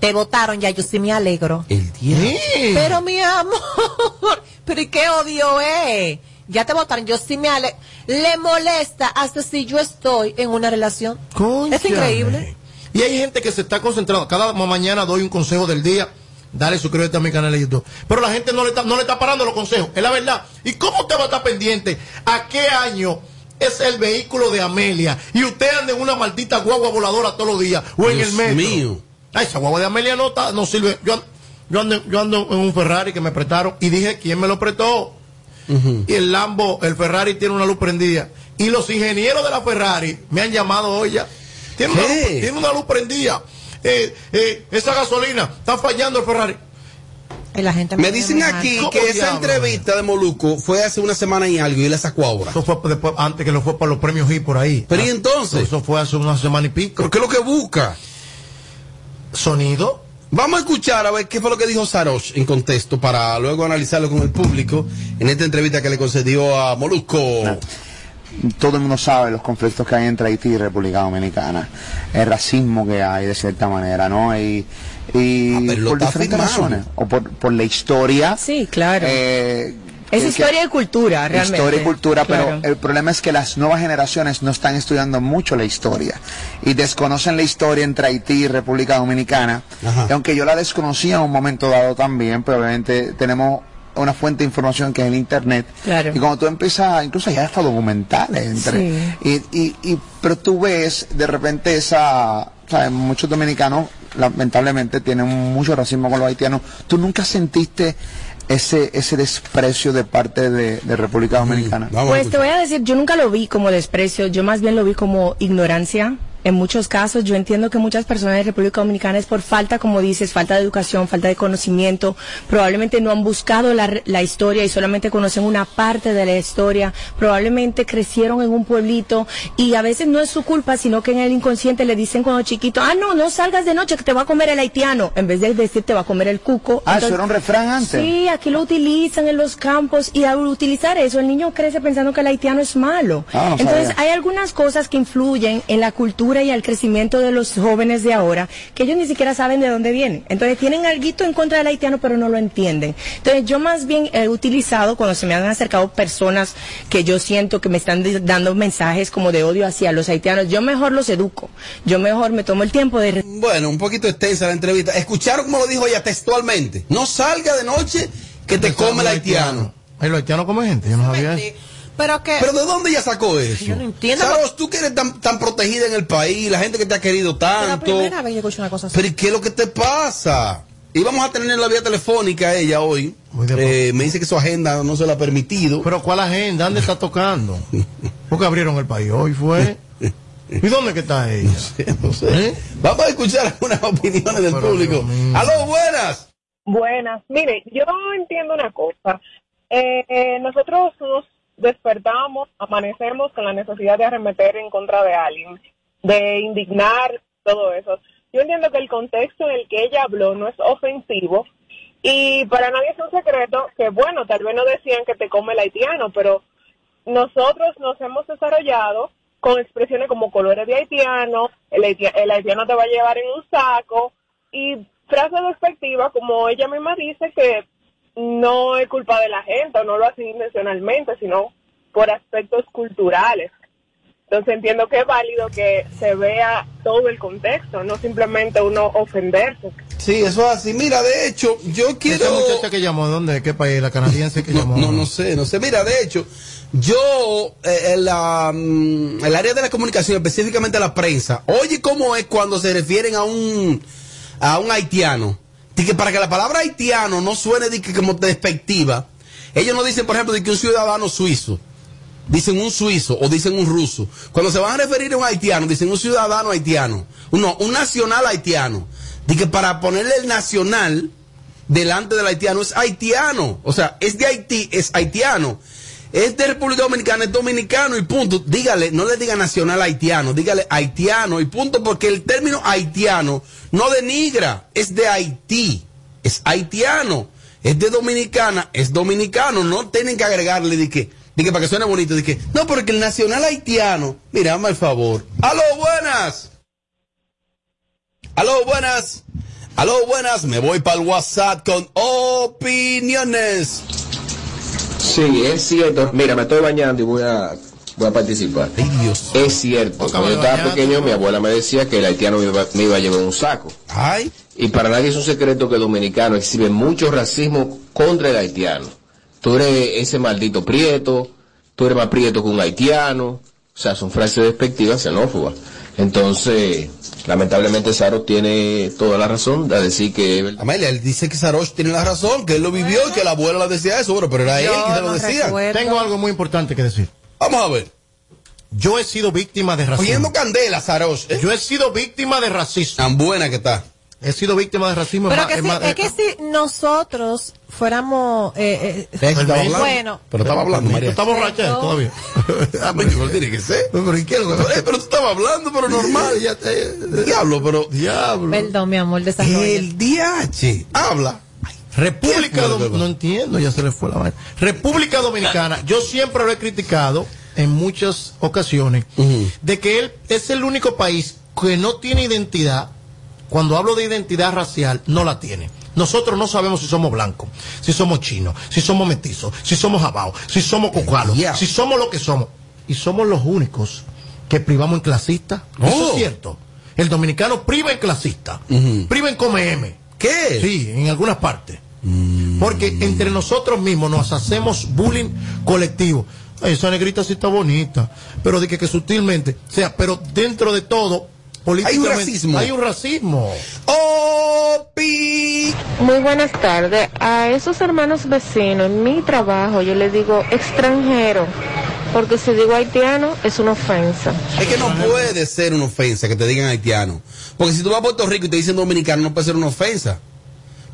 Te votaron ya, yo sí me alegro.
El diablo.
Pero mi amor, [laughs] pero ¿y qué odio es? Ya te votaron, yo sí me alegro. Le molesta hasta si yo estoy en una relación. Es increíble.
Y hay gente que se está concentrando. Cada ma- mañana doy un consejo del día. Dale, suscríbete a mi canal de YouTube. Pero la gente no le está, no le está parando los consejos. Es la verdad. ¿Y cómo usted va a estar pendiente? ¿A qué año es el vehículo de Amelia? Y usted anda en una maldita guagua voladora todos los días. O en
Dios
el metro.
mío.
Ay, esa guagua de Amelia no, está, no sirve. Yo, ando, yo ando en un Ferrari que me prestaron. Y dije, ¿quién me lo prestó? Y el Lambo, el Ferrari tiene una luz prendida. Y los ingenieros de la Ferrari me han llamado hoy ya. Tiene, una luz,
¿Qué?
tiene una luz prendida. Eh, eh, esa gasolina está fallando el Ferrari.
Y la gente
Me dicen aquí
¿Cómo
que esa
diablo?
entrevista de Moluco fue hace una semana y algo y la sacó ahora.
Eso fue después, antes que lo fue para los premios G por ahí.
Pero ¿y entonces?
Eso fue hace una semana y pico.
¿Pero qué es lo que busca?
Sonido.
Vamos a escuchar a ver qué fue lo que dijo Sarosh en contexto para luego analizarlo con el público en esta entrevista que le concedió a Molusco.
todo el mundo sabe los conflictos que hay entre Haití y República Dominicana, el racismo que hay de cierta manera, ¿no? Y, y
Ah,
por diferentes razones, o por, por la historia.
Sí, claro.
eh,
Es
que-
historia y cultura, realmente.
Historia y cultura,
Claro.
pero el problema es que las nuevas generaciones no están estudiando mucho la historia y desconocen la historia entre Haití y República Dominicana. Y aunque yo la desconocía en un momento dado también, pero obviamente tenemos una fuente de información que es el internet.
Claro.
Y cuando tú empiezas, incluso hay hasta documentales entre. Y, y, y- pero tú ves de repente esa. ¿sabes? Muchos dominicanos, lamentablemente, tienen mucho racismo con los haitianos. ¿Tú nunca sentiste ese, ese desprecio de parte de, de República Dominicana?
Pues te voy a decir, yo nunca lo vi como desprecio, yo más bien lo vi como ignorancia. En muchos casos, yo entiendo que muchas personas de República Dominicana es por falta, como dices, falta de educación, falta de conocimiento. Probablemente no han buscado la, la historia y solamente conocen una parte de la historia. Probablemente crecieron en un pueblito y a veces no es su culpa, sino que en el inconsciente le dicen cuando chiquito, ah, no, no salgas de noche que te va a comer el haitiano. En vez de decir te va a comer el cuco.
Ah, eso era un refrán antes.
Sí, aquí lo utilizan en los campos y al utilizar eso el niño crece pensando que el haitiano es malo.
Ah, no
Entonces
sabía.
hay algunas cosas que influyen en la cultura y al crecimiento de los jóvenes de ahora que ellos ni siquiera saben de dónde vienen. Entonces tienen algo en contra del haitiano pero no lo entienden. Entonces yo más bien he utilizado cuando se me han acercado personas que yo siento que me están dando mensajes como de odio hacia los haitianos, yo mejor los educo. Yo mejor me tomo el tiempo de
Bueno, un poquito extensa la entrevista. ¿Escucharon cómo lo dijo ella textualmente? No salga de noche que te come el haitiano.
Ay, los haitianos comen gente, yo no sabía eso.
Pero que.
¿Pero de dónde ella sacó eso?
Yo no entiendo.
Saros, tú que eres tan, tan protegida en el país, la gente que te ha querido
Es la
tanto.
primera vez que escucho una cosa así.
Pero ¿y qué es lo que te pasa? Y vamos a tener en la vía telefónica a ella hoy. Eh, me dice que su agenda no se la ha permitido.
Pero ¿cuál agenda? ¿Dónde está tocando? [laughs] Porque abrieron el país hoy, fue. ¿Y dónde que está ella? [laughs]
No sé. Vamos a escuchar algunas opiniones del público. ¡Aló, buenas!
Buenas. Mire, yo entiendo una cosa. Eh, eh, nosotros nos despertamos, amanecemos con la necesidad de arremeter en contra de alguien, de indignar, todo eso. Yo entiendo que el contexto en el que ella habló no es ofensivo y para nadie es un secreto que, bueno, tal vez no decían que te come el haitiano, pero nosotros nos hemos desarrollado con expresiones como colores de haitiano, el, haiti- el haitiano te va a llevar en un saco y frases despectivas como ella misma dice que no es culpa de la gente o no lo hace intencionalmente, sino por aspectos culturales. Entonces entiendo que es válido que se vea todo el contexto, no simplemente uno ofenderse.
Sí, eso es así. Mira, de hecho, yo quiero...
Esa muchacha que llamó, ¿dónde? ¿De qué país? La canadiense que llamó.
No, no sé, no sé. Mira, de hecho, yo, eh, en la, mm, el área de la comunicación, específicamente la prensa, oye cómo es cuando se refieren a un, a un haitiano. De que para que la palabra haitiano no suene de que como despectiva, ellos no dicen, por ejemplo, de que un ciudadano suizo. Dicen un suizo o dicen un ruso. Cuando se van a referir a un haitiano, dicen un ciudadano haitiano. No, un nacional haitiano. De que para ponerle el nacional delante del haitiano es haitiano. O sea, es de Haití, es haitiano. Es de República Dominicana, es dominicano y punto. Dígale, no le diga nacional haitiano, dígale haitiano y punto, porque el término haitiano no denigra, es de Haití, es haitiano, es de dominicana, es dominicano. No tienen que agregarle de que, de que para que suene bonito, de que, no, porque el nacional haitiano, mira, el favor. ¡Aló, buenas! ¡Aló, buenas! ¡Aló, buenas! Me voy para el WhatsApp con opiniones.
Sí, es cierto. Mira, me estoy bañando y voy a, voy a participar. Es cierto. Cuando yo estaba pequeño, mi abuela me decía que el haitiano me iba, me iba a llevar un saco.
Ay.
Y para nadie es un secreto que el dominicano exhibe mucho racismo contra el haitiano. Tú eres ese maldito prieto, tú eres más prieto que un haitiano. O sea, son frases despectivas, xenófobas. Entonces, lamentablemente Saro tiene toda la razón de decir que...
Amelia, él dice que Sarosh tiene la razón, que él lo vivió y que la abuela le decía eso, bueno, pero era él que se lo decía.
Tengo algo muy importante que decir.
Vamos a ver.
Yo he sido víctima de racismo.
Cogiendo candela, Sarosh. ¿eh?
Yo he sido víctima de racismo.
Tan buena que está.
He sido víctima de racismo.
Pero
es
que
más-
si,
es
que si nosotros fuéramos eh, eh,
Estaba hablando.
bueno,
Pero estaba hablando, María.
Está borracha todavía. [laughs]
Ah, pero igual tiene que ser.
Pero, ¿y qué
Eh, pero tú estabas hablando, pero normal.
Ya te-
Diablo, pero.
Diablo.
perdón, mi amor, desarrolla.
El DH. Habla.
República
¿Qué fue lo que
Dominicana. No entiendo, ya se le fue la vaina. República Dominicana, yo siempre lo he criticado en muchas ocasiones, de que él es el único país que no tiene identidad. Cuando hablo de identidad racial, no la tiene. Nosotros no sabemos si somos blancos, si somos chinos, si somos mestizos, si somos jabaos, si somos cocalos, si somos lo que somos. Y somos los únicos que privamos en clasistas. Eso
Oh.
es cierto. El dominicano priva en clasista, priva en come M.
¿Qué?
Sí, en algunas partes. Porque entre nosotros mismos nos hacemos bullying colectivo. Ay, esa negrita sí está bonita. Pero de que, que sutilmente, o sea, pero dentro de todo, políticamente.
racismo.
Hay un racismo.
Opi.
Muy buenas tardes. A esos hermanos vecinos, en mi trabajo, yo les digo extranjero, porque si digo haitiano es una ofensa.
Es que no puede ser una ofensa que te digan haitiano. Porque si tú vas a Puerto Rico y te dicen dominicano, no puede ser una ofensa.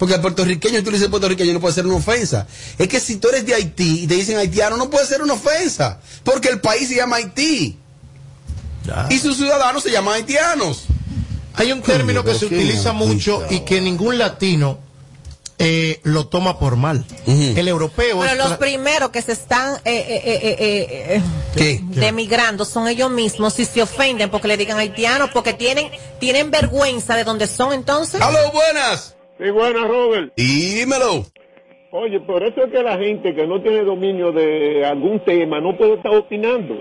Porque al puertorriqueño, tú le dices puertorriqueño, no puede ser una ofensa. Es que si tú eres de Haití y te dicen haitiano, no puede ser una ofensa. Porque el país se llama Haití. Y sus ciudadanos se llaman haitianos.
Hay un término que se utiliza mucho y que ningún latino eh, lo toma por mal. El europeo
Pero
es
los primeros que se están eh, eh, eh, eh, eh,
¿Qué?
demigrando son ellos mismos si se ofenden porque le digan haitianos, porque tienen, tienen vergüenza de donde son entonces.
¡Aló, buenas!
Sí, buenas, Robert.
Dímelo.
Oye, por eso es que la gente que no tiene dominio de algún tema no puede estar opinando.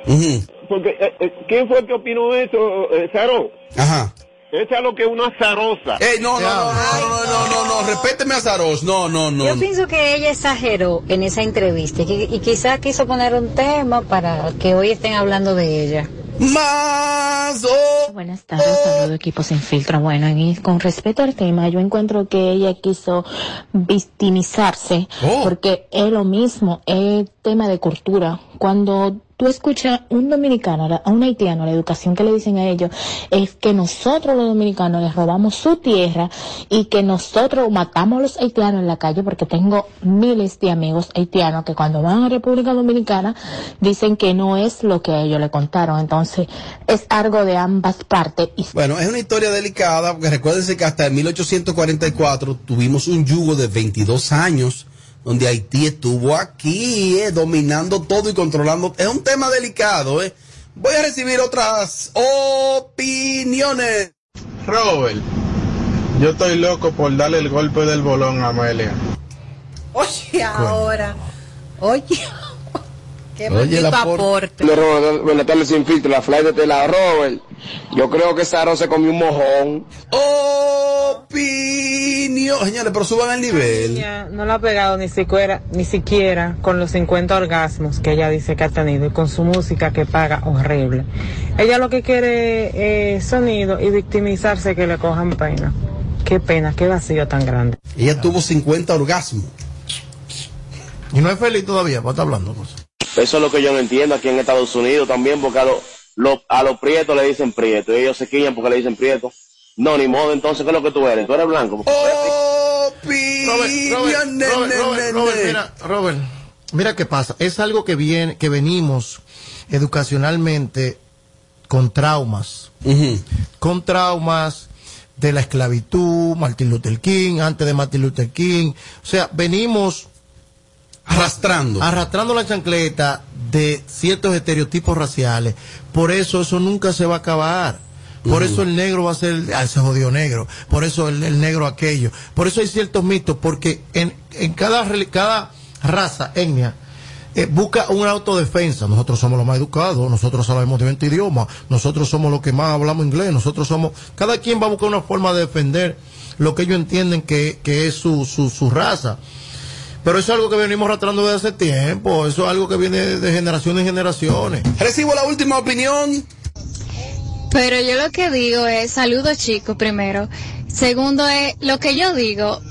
Porque, eh, eh, ¿quién fue el que opinó eso, eh, Saro?
Ajá.
Esa es lo que es una zarosa.
Ey, no, no, no, no, no, no, no, no, respéteme a Saros. No, no, no.
Yo pienso que ella exageró en esa entrevista y, y quizá quiso poner un tema para que hoy estén hablando de ella.
Más
Buenas tardes, saludo equipo sin filtro. Bueno, y con respecto al tema, yo encuentro que ella quiso victimizarse porque es lo mismo, es tema de cultura. Cuando tú escuchas un dominicano, a un haitiano, la educación que le dicen a ellos es que nosotros los dominicanos les robamos su tierra y que nosotros matamos a los haitianos en la calle porque tengo miles de amigos haitianos que cuando van a República Dominicana dicen que no es lo que a ellos le contaron. Entonces es algo de ambas partes.
Bueno, es una historia delicada, porque recuérdense que hasta en 1844 tuvimos un yugo de 22 años, donde Haití estuvo aquí, eh, dominando todo y controlando. Es un tema delicado, ¿eh? Voy a recibir otras opiniones.
Robert, yo estoy loco por darle el golpe del bolón a Amelia.
Oye, ahora. Oye. Qué
Oye, la
aporte.
Buenas tardes sin filtro, la fly de la Robert. Yo creo que Saro se comió un mojón.
Opinión. Señores, pero suban el nivel.
Ella no la ha pegado ni siquiera, ni siquiera con los 50 orgasmos que ella dice que ha tenido y con su música que paga horrible. Ella lo que quiere es sonido y victimizarse que le cojan pena. Qué pena, qué vacío tan grande.
Ella tuvo 50 orgasmos.
Y no es feliz todavía, pues está hablando. Pues.
Eso es lo que yo no entiendo aquí en Estados Unidos también, porque a, lo- lo- a los prietos le dicen prieto, y ellos se quillan porque le dicen prieto. No, ni modo, entonces, ¿qué es lo que tú eres? ¿Tú eres blanco?
Robert, Robert, Robert, Robert, Robert, mira, Robert, mira qué pasa. Es algo que viene, que venimos educacionalmente con traumas. Con traumas de la esclavitud, Martin Luther King, antes de Martin Luther King. O sea, venimos
arrastrando.
Arrastrando la chancleta de ciertos estereotipos raciales. Por eso eso nunca se va a acabar. Por eso el negro va a ser, ah, ese jodido negro. Por eso el, el negro aquello. Por eso hay ciertos mitos, porque en, en cada, cada raza, etnia, eh, busca una autodefensa. Nosotros somos los más educados, nosotros sabemos de 20 idiomas, nosotros somos los que más hablamos inglés, nosotros somos... Cada quien va a buscar una forma de defender lo que ellos entienden que, que es su, su, su raza. Pero eso es algo que venimos arrastrando desde hace tiempo, eso es algo que viene de generaciones en generaciones.
Recibo la última opinión.
Pero yo lo que digo es, saludo chicos primero. Segundo es, lo que yo digo,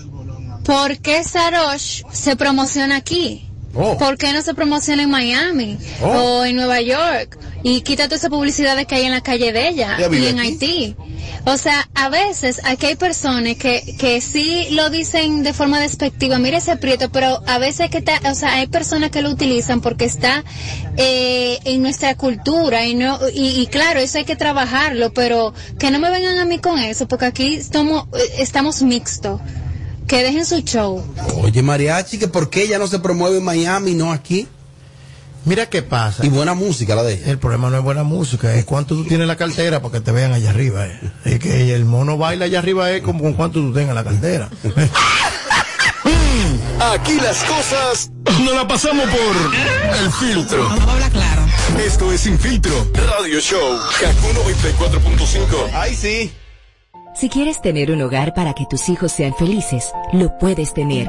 ¿por qué Sarosh se promociona aquí?
Oh.
¿Por qué no se promociona en Miami
Oh.
o en Nueva York? Y quita toda esa publicidad que hay en la calle de ella y en
aquí.
Haití. O sea, a veces aquí hay personas que, que sí lo dicen de forma despectiva, mire ese prieto, pero a veces que está, o sea, hay personas que lo utilizan porque está eh, en nuestra cultura y no y, y claro, eso hay que trabajarlo, pero que no me vengan a mí con eso, porque aquí estamos, eh, estamos mixtos. Que dejen su show.
Oye, Mariachi, que por qué ella no se promueve en Miami y no aquí.
Mira qué pasa.
Y buena música la de ella.
El problema no es buena música, es cuánto tú tienes en la cartera para que te vean allá arriba. eh. Es que el mono baila allá arriba es como con cuánto tú tengas en la cartera. [laughs]
Aquí las cosas no la pasamos por el filtro.
Vamos a hablar claro.
Esto es Sin Filtro Radio Show. Kaku 94.5.
Ay, sí.
Si quieres tener un hogar para que tus hijos sean felices, lo puedes tener.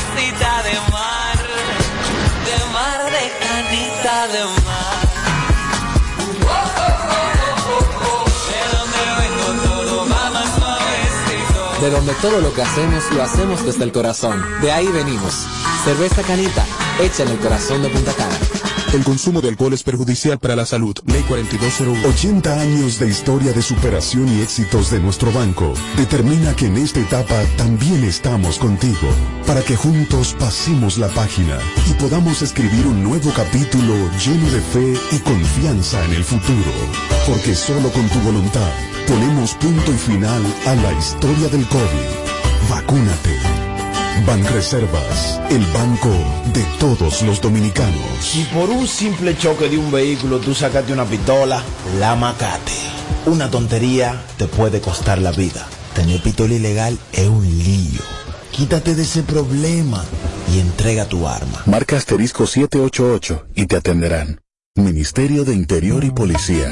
De donde todo
lo que hacemos lo hacemos desde el corazón. De ahí venimos. Cerveza Canita, hecha en el corazón de Punta Cana.
El consumo de alcohol es perjudicial para la salud. Ley 4201.
80 años de historia de superación y éxitos de nuestro banco determina que en esta etapa también estamos contigo, para que juntos pasemos la página y podamos escribir un nuevo capítulo lleno de fe y confianza en el futuro. Porque solo con tu voluntad ponemos punto y final a la historia del COVID. Vacúnate. Banreservas, el banco de todos los dominicanos.
Si por un simple choque de un vehículo tú sacaste una pistola, la macate. Una tontería te puede costar la vida. Tener pistola ilegal es un lío. Quítate de ese problema y entrega tu arma.
Marca asterisco 788 y te atenderán. Ministerio de Interior y Policía.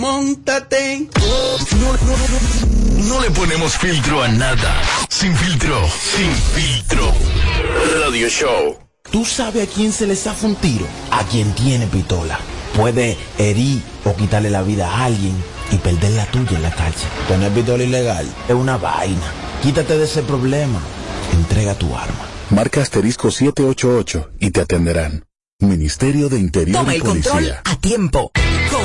Montate.
No, no, no, no le ponemos filtro a nada. Sin filtro, sin filtro. Radio Show.
¿Tú sabes a quién se le zafa un tiro? A quien tiene pistola. Puede herir o quitarle la vida a alguien y perder la tuya en la calle. Tener pistola ilegal es una vaina. Quítate de ese problema. Entrega tu arma.
Marca asterisco 788 y te atenderán. Ministerio de Interior
Toma
y
el control
Policía.
a tiempo.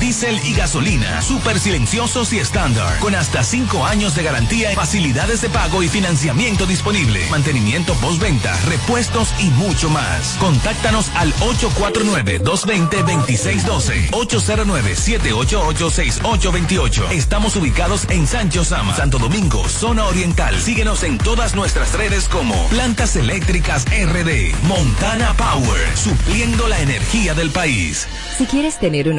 diésel y gasolina. Súper silenciosos y estándar. Con hasta 5 años de garantía, facilidades de pago y financiamiento disponible. Mantenimiento postventa, repuestos y mucho más. Contáctanos al 849-220-2612. 809-788-6828. Estamos ubicados en Sancho Sama, Santo Domingo, zona oriental. Síguenos en todas nuestras redes como Plantas Eléctricas RD. Montana Power, supliendo la energía del país.
Si quieres tener un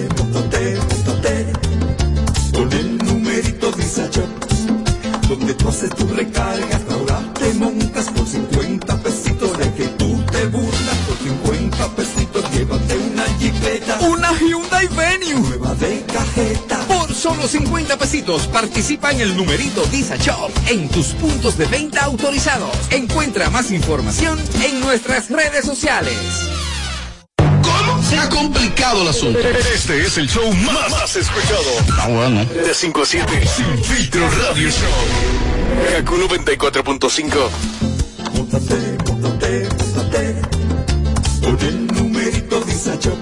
Donde tú haces tu recarga Ahora te montas por 50 pesitos De que tú te burlas Por 50 pesitos Llévate una jipeta
Una Hyundai Venue.
Nueva de cajeta
Por solo 50 pesitos participa en el numerito Visa Shop en tus puntos de venta autorizados. Encuentra más información en nuestras redes sociales.
Se ha complicado el asunto. Este es el show más, más escuchado.
Ah, bueno.
De 5 a 7. Sin filtro radio show. Kaku 94.5.
Móntate, móntate, móntate Con el numerito Visa Shop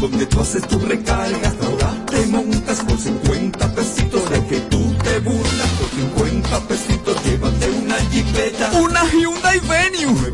Donde tú haces tu recarga Ahora te montas por 50 pesitos De que tú te burlas Por 50 pesitos Llévate una jipeta
Una Hyundai Venue.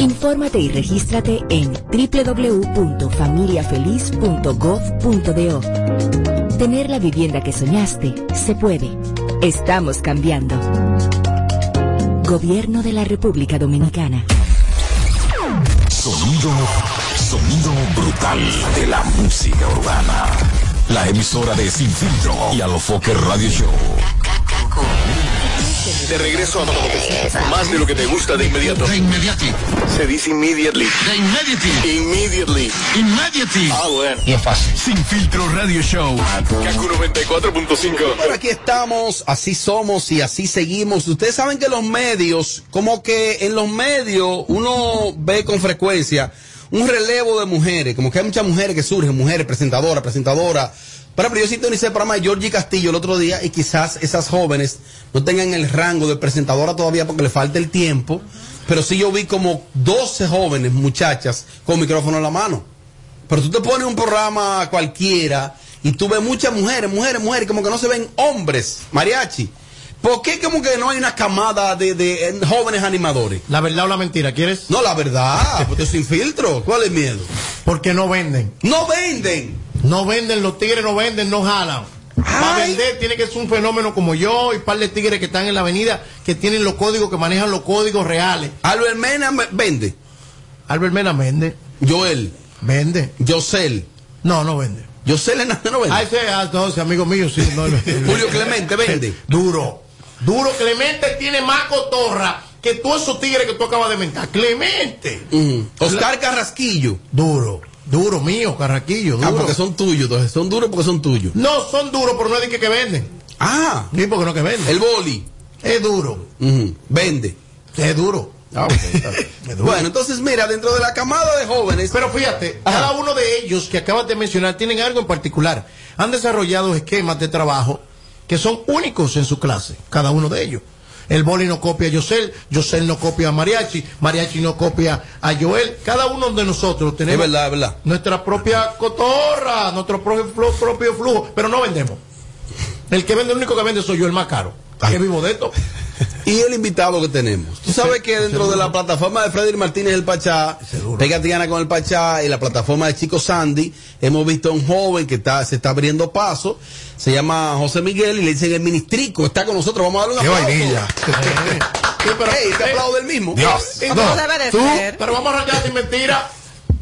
Infórmate y regístrate en www.familiafeliz.gov.do. Tener la vivienda que soñaste se puede. Estamos cambiando. Gobierno de la República Dominicana.
Sonido, sonido brutal de la música urbana. La emisora de Sin Filtro y Alofoque Radio Show. De regreso a más de lo que te gusta de inmediato. De inmediati. Se dice immediately. De immediately. Immediately. Immediately. Ah, bueno.
Y es fácil.
Sin Filtro Radio Show. Kaku 94.5.
Pero aquí estamos, así somos y así seguimos. Ustedes saben que los medios, como que en los medios uno ve con frecuencia un relevo de mujeres, como que hay muchas mujeres que surgen, mujeres presentadoras, presentadoras. Por ejemplo, yo sintonicé el programa de Georgie Castillo el otro día y quizás esas jóvenes no tengan el rango de presentadora todavía porque le falta el tiempo, pero sí yo vi como 12 jóvenes, muchachas, con micrófono en la mano. Pero tú te pones un programa cualquiera y tú ves muchas mujeres, mujeres, mujeres, como que no se ven hombres, mariachi. ¿Por qué como que no hay una camada de, de, eh, jóvenes animadores?
La verdad o la mentira, ¿quieres?
No, la verdad, porque sin filtro. ¿Cuál es el miedo?
Porque no venden.
No venden.
No venden, los tigres no venden, no jalan. Para vender tiene que ser un fenómeno como yo y par de tigres que están en la avenida que tienen los códigos, que manejan los códigos reales.
Albert Mena me- vende.
Albert Mena vende.
Joel.
Vende.
Yosel.
No, no vende.
Yosel Hernández no vende.
Ah, ese, ah, no, ese amigo mío, sí. No, [laughs]
Julio Clemente vende.
Duro. Duro. Clemente tiene más cotorra que todos esos tigres que tú acabas de mentar. Clemente.
Oscar Carrasquillo.
Duro. Duro mío, Carraquillo. Duro.
Ah, porque son tuyos, entonces. Son duros porque son tuyos.
No, son duros, pero no es de que, que venden.
Ah.
Sí, porque no que venden.
El boli.
Es duro.
Vende.
Es duro.
Ah, ok, está bien. [laughs] bueno, entonces mira, dentro de la camada de jóvenes.
Pero fíjate, cada uno de ellos que acabas de mencionar tienen algo en particular. Han desarrollado esquemas de trabajo que son únicos en su clase, cada uno de ellos. El boli no copia a Yosel, Yosel no copia a Mariachi, Mariachi no copia a Joel. Cada uno de nosotros
Es
tenemos
verdad, es verdad.
nuestra propia cotorra, nuestro propio flujo, pero no vendemos. El que vende, el único que vende soy yo, el más caro. Que vivo de esto.
Y el invitado que tenemos. Tú sabes que dentro de la plataforma de Freddy Martínez el Pachá, Pégate Gana con el Pachá y la plataforma de Chico Sandy, hemos visto a un joven que está, se está abriendo paso. Se llama José Miguel y le dicen el ministrico. Está con nosotros. Vamos a darle un
Qué
aplauso.
vainilla. [laughs]
pero, Ey, te aplaudo del mismo.
Dios.
Y
No,
no debe de
tú,
ser.
pero vamos a arrancar sin mentira.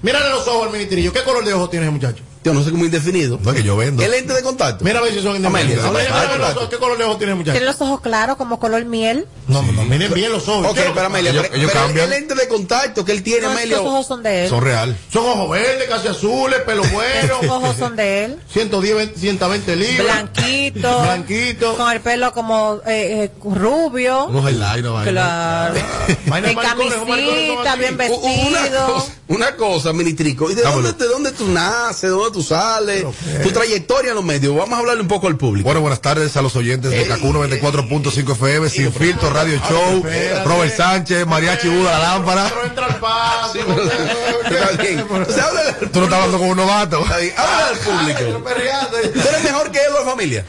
Mírale los ojos al ministrillo. ¿Qué color de ojos tiene ese muchacho?
Yo no sé cómo indefinido.
No es que yo vendo.
El lente de contacto.
Mira a ver si son
Amelia,
indefinidos. ¿Qué color de ojos tiene el muchacho?
Tiene los ojos claros como color miel.
No, no, no, miren bien los ojos.
Ok,
¿Qué es lo
pero Amelia,
Ellos-
pero-
ellos
pero
cambian.
el lente de contacto que él tiene,
No,
Amelia.
los ojos son de él.
Son real.
Son ojos verdes, casi azules, pelo [laughs] bueno.
Los ojos son de él.
110, 120 libras.
Blanquito. [laughs]
Blanquito.
Con el pelo como eh, eh, rubio.
Unos highlights.
Claro. En camisita, bien vestido.
Una cosa, ministrico. ¿Y de
Vámonos.
dónde, de dónde tú naces? ¿De dónde tú sales? Tu trayectoria en los medios. Vamos a hablarle un poco al público.
Bueno, buenas tardes a los oyentes de Kaku 94.5 FM, Sin Filtro, Radio Show, Robert Sánchez, Mariachi Buda, La Lámpara.
Pero
bien.
Tú no estás hablando con un novato.
háblale al público. ¿Tú eres mejor que él o la familia?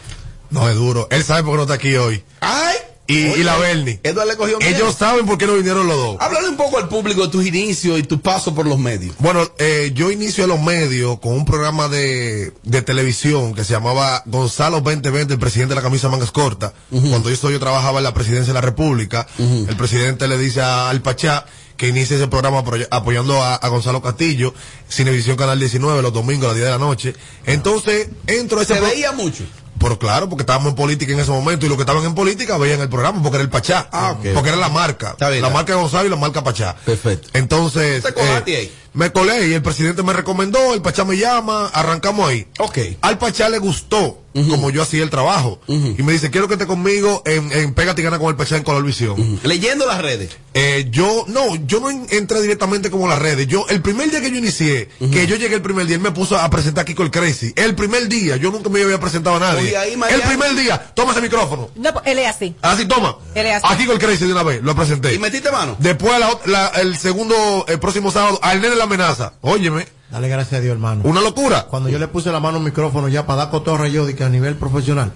No, es duro. Él sabe por qué no está aquí hoy.
¡Ay!
Y,
Oye,
y la Bernie.
Eduardo le cogió miedo.
Ellos saben por qué no vinieron los dos.
Háblale un poco al público de tus inicios y tu paso por los medios.
Bueno, eh, yo inicio en los medios con un programa de, de televisión que se llamaba Gonzalo 2020, el presidente de la camisa mangas cortas. Cuando yo, estoy- yo trabajaba en la presidencia de la República, el presidente le dice al Pachá que inicie ese programa apoy- apoyando a, a Gonzalo Castillo, Cinevisión Canal 19, los domingos a las 10 de la noche. Entonces, entro a ese
Se veía mucho.
Pero claro, porque estábamos en política en ese momento y los que estaban en política veían el programa porque era el Pachá.
Ah.
Porque era la marca.
Está bien,
la marca Gonzalo y la marca Pachá.
Perfecto.
Entonces,
Te colaste ahí.
me colé y el presidente me recomendó, el Pachá me llama, arrancamos ahí.
Ok.
Al Pachá le gustó como yo hacía el trabajo. Y me dice, quiero que esté conmigo en, en Pégate y Gana con el Pachá en Color Visión.
Leyendo las redes.
Eh, yo, no, yo no en- entré directamente como las redes. Yo, el primer día que yo inicié, que yo llegué el primer día, él me puso a presentar a Kiko el Crazy. El primer día, yo nunca me había presentado a nadie.
Ahí,
el primer día, toma ese micrófono.
No, pues, él es así.
Así, toma.
Él es así.
A Kiko el Crazy de una vez, lo presenté.
¿Y metiste mano?
Después, la la- el segundo, el próximo sábado, al nene la amenaza. Óyeme,
Dale gracias a Dios, hermano.
una locura.
Cuando yo le puse la mano al micrófono ya para dar cotorra yo de que a nivel profesional,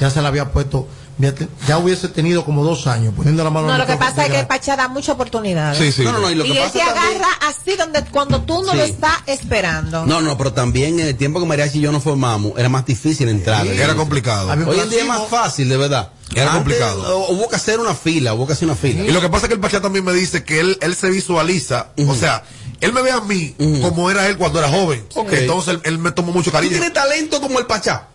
ya se la había puesto, ya te- ya hubiese tenido como dos años poniendo la mano
No, lo que pasa es que Pachá da muchas oportunidades.
Sí, sí.
No, no, no, y lo que
y él
pasa
te
también-
agarra así donde cuando tú no
Sí.
lo estás esperando.
No, no, pero también en el tiempo que Mariachi y yo nos formamos, era más difícil entrar.
Era complicado.
Hoy en día es más fácil, de verdad.
Era
Antes,
complicado.
hubo que hacer una fila, hubo que hacer una fila.
Y lo que pasa es que el Pachá también me dice que él, él se visualiza, o sea, él me ve a mí como era él cuando era joven. Entonces él, él me tomó mucho
¿Tú
cariño.
tienes talento como el Pachá?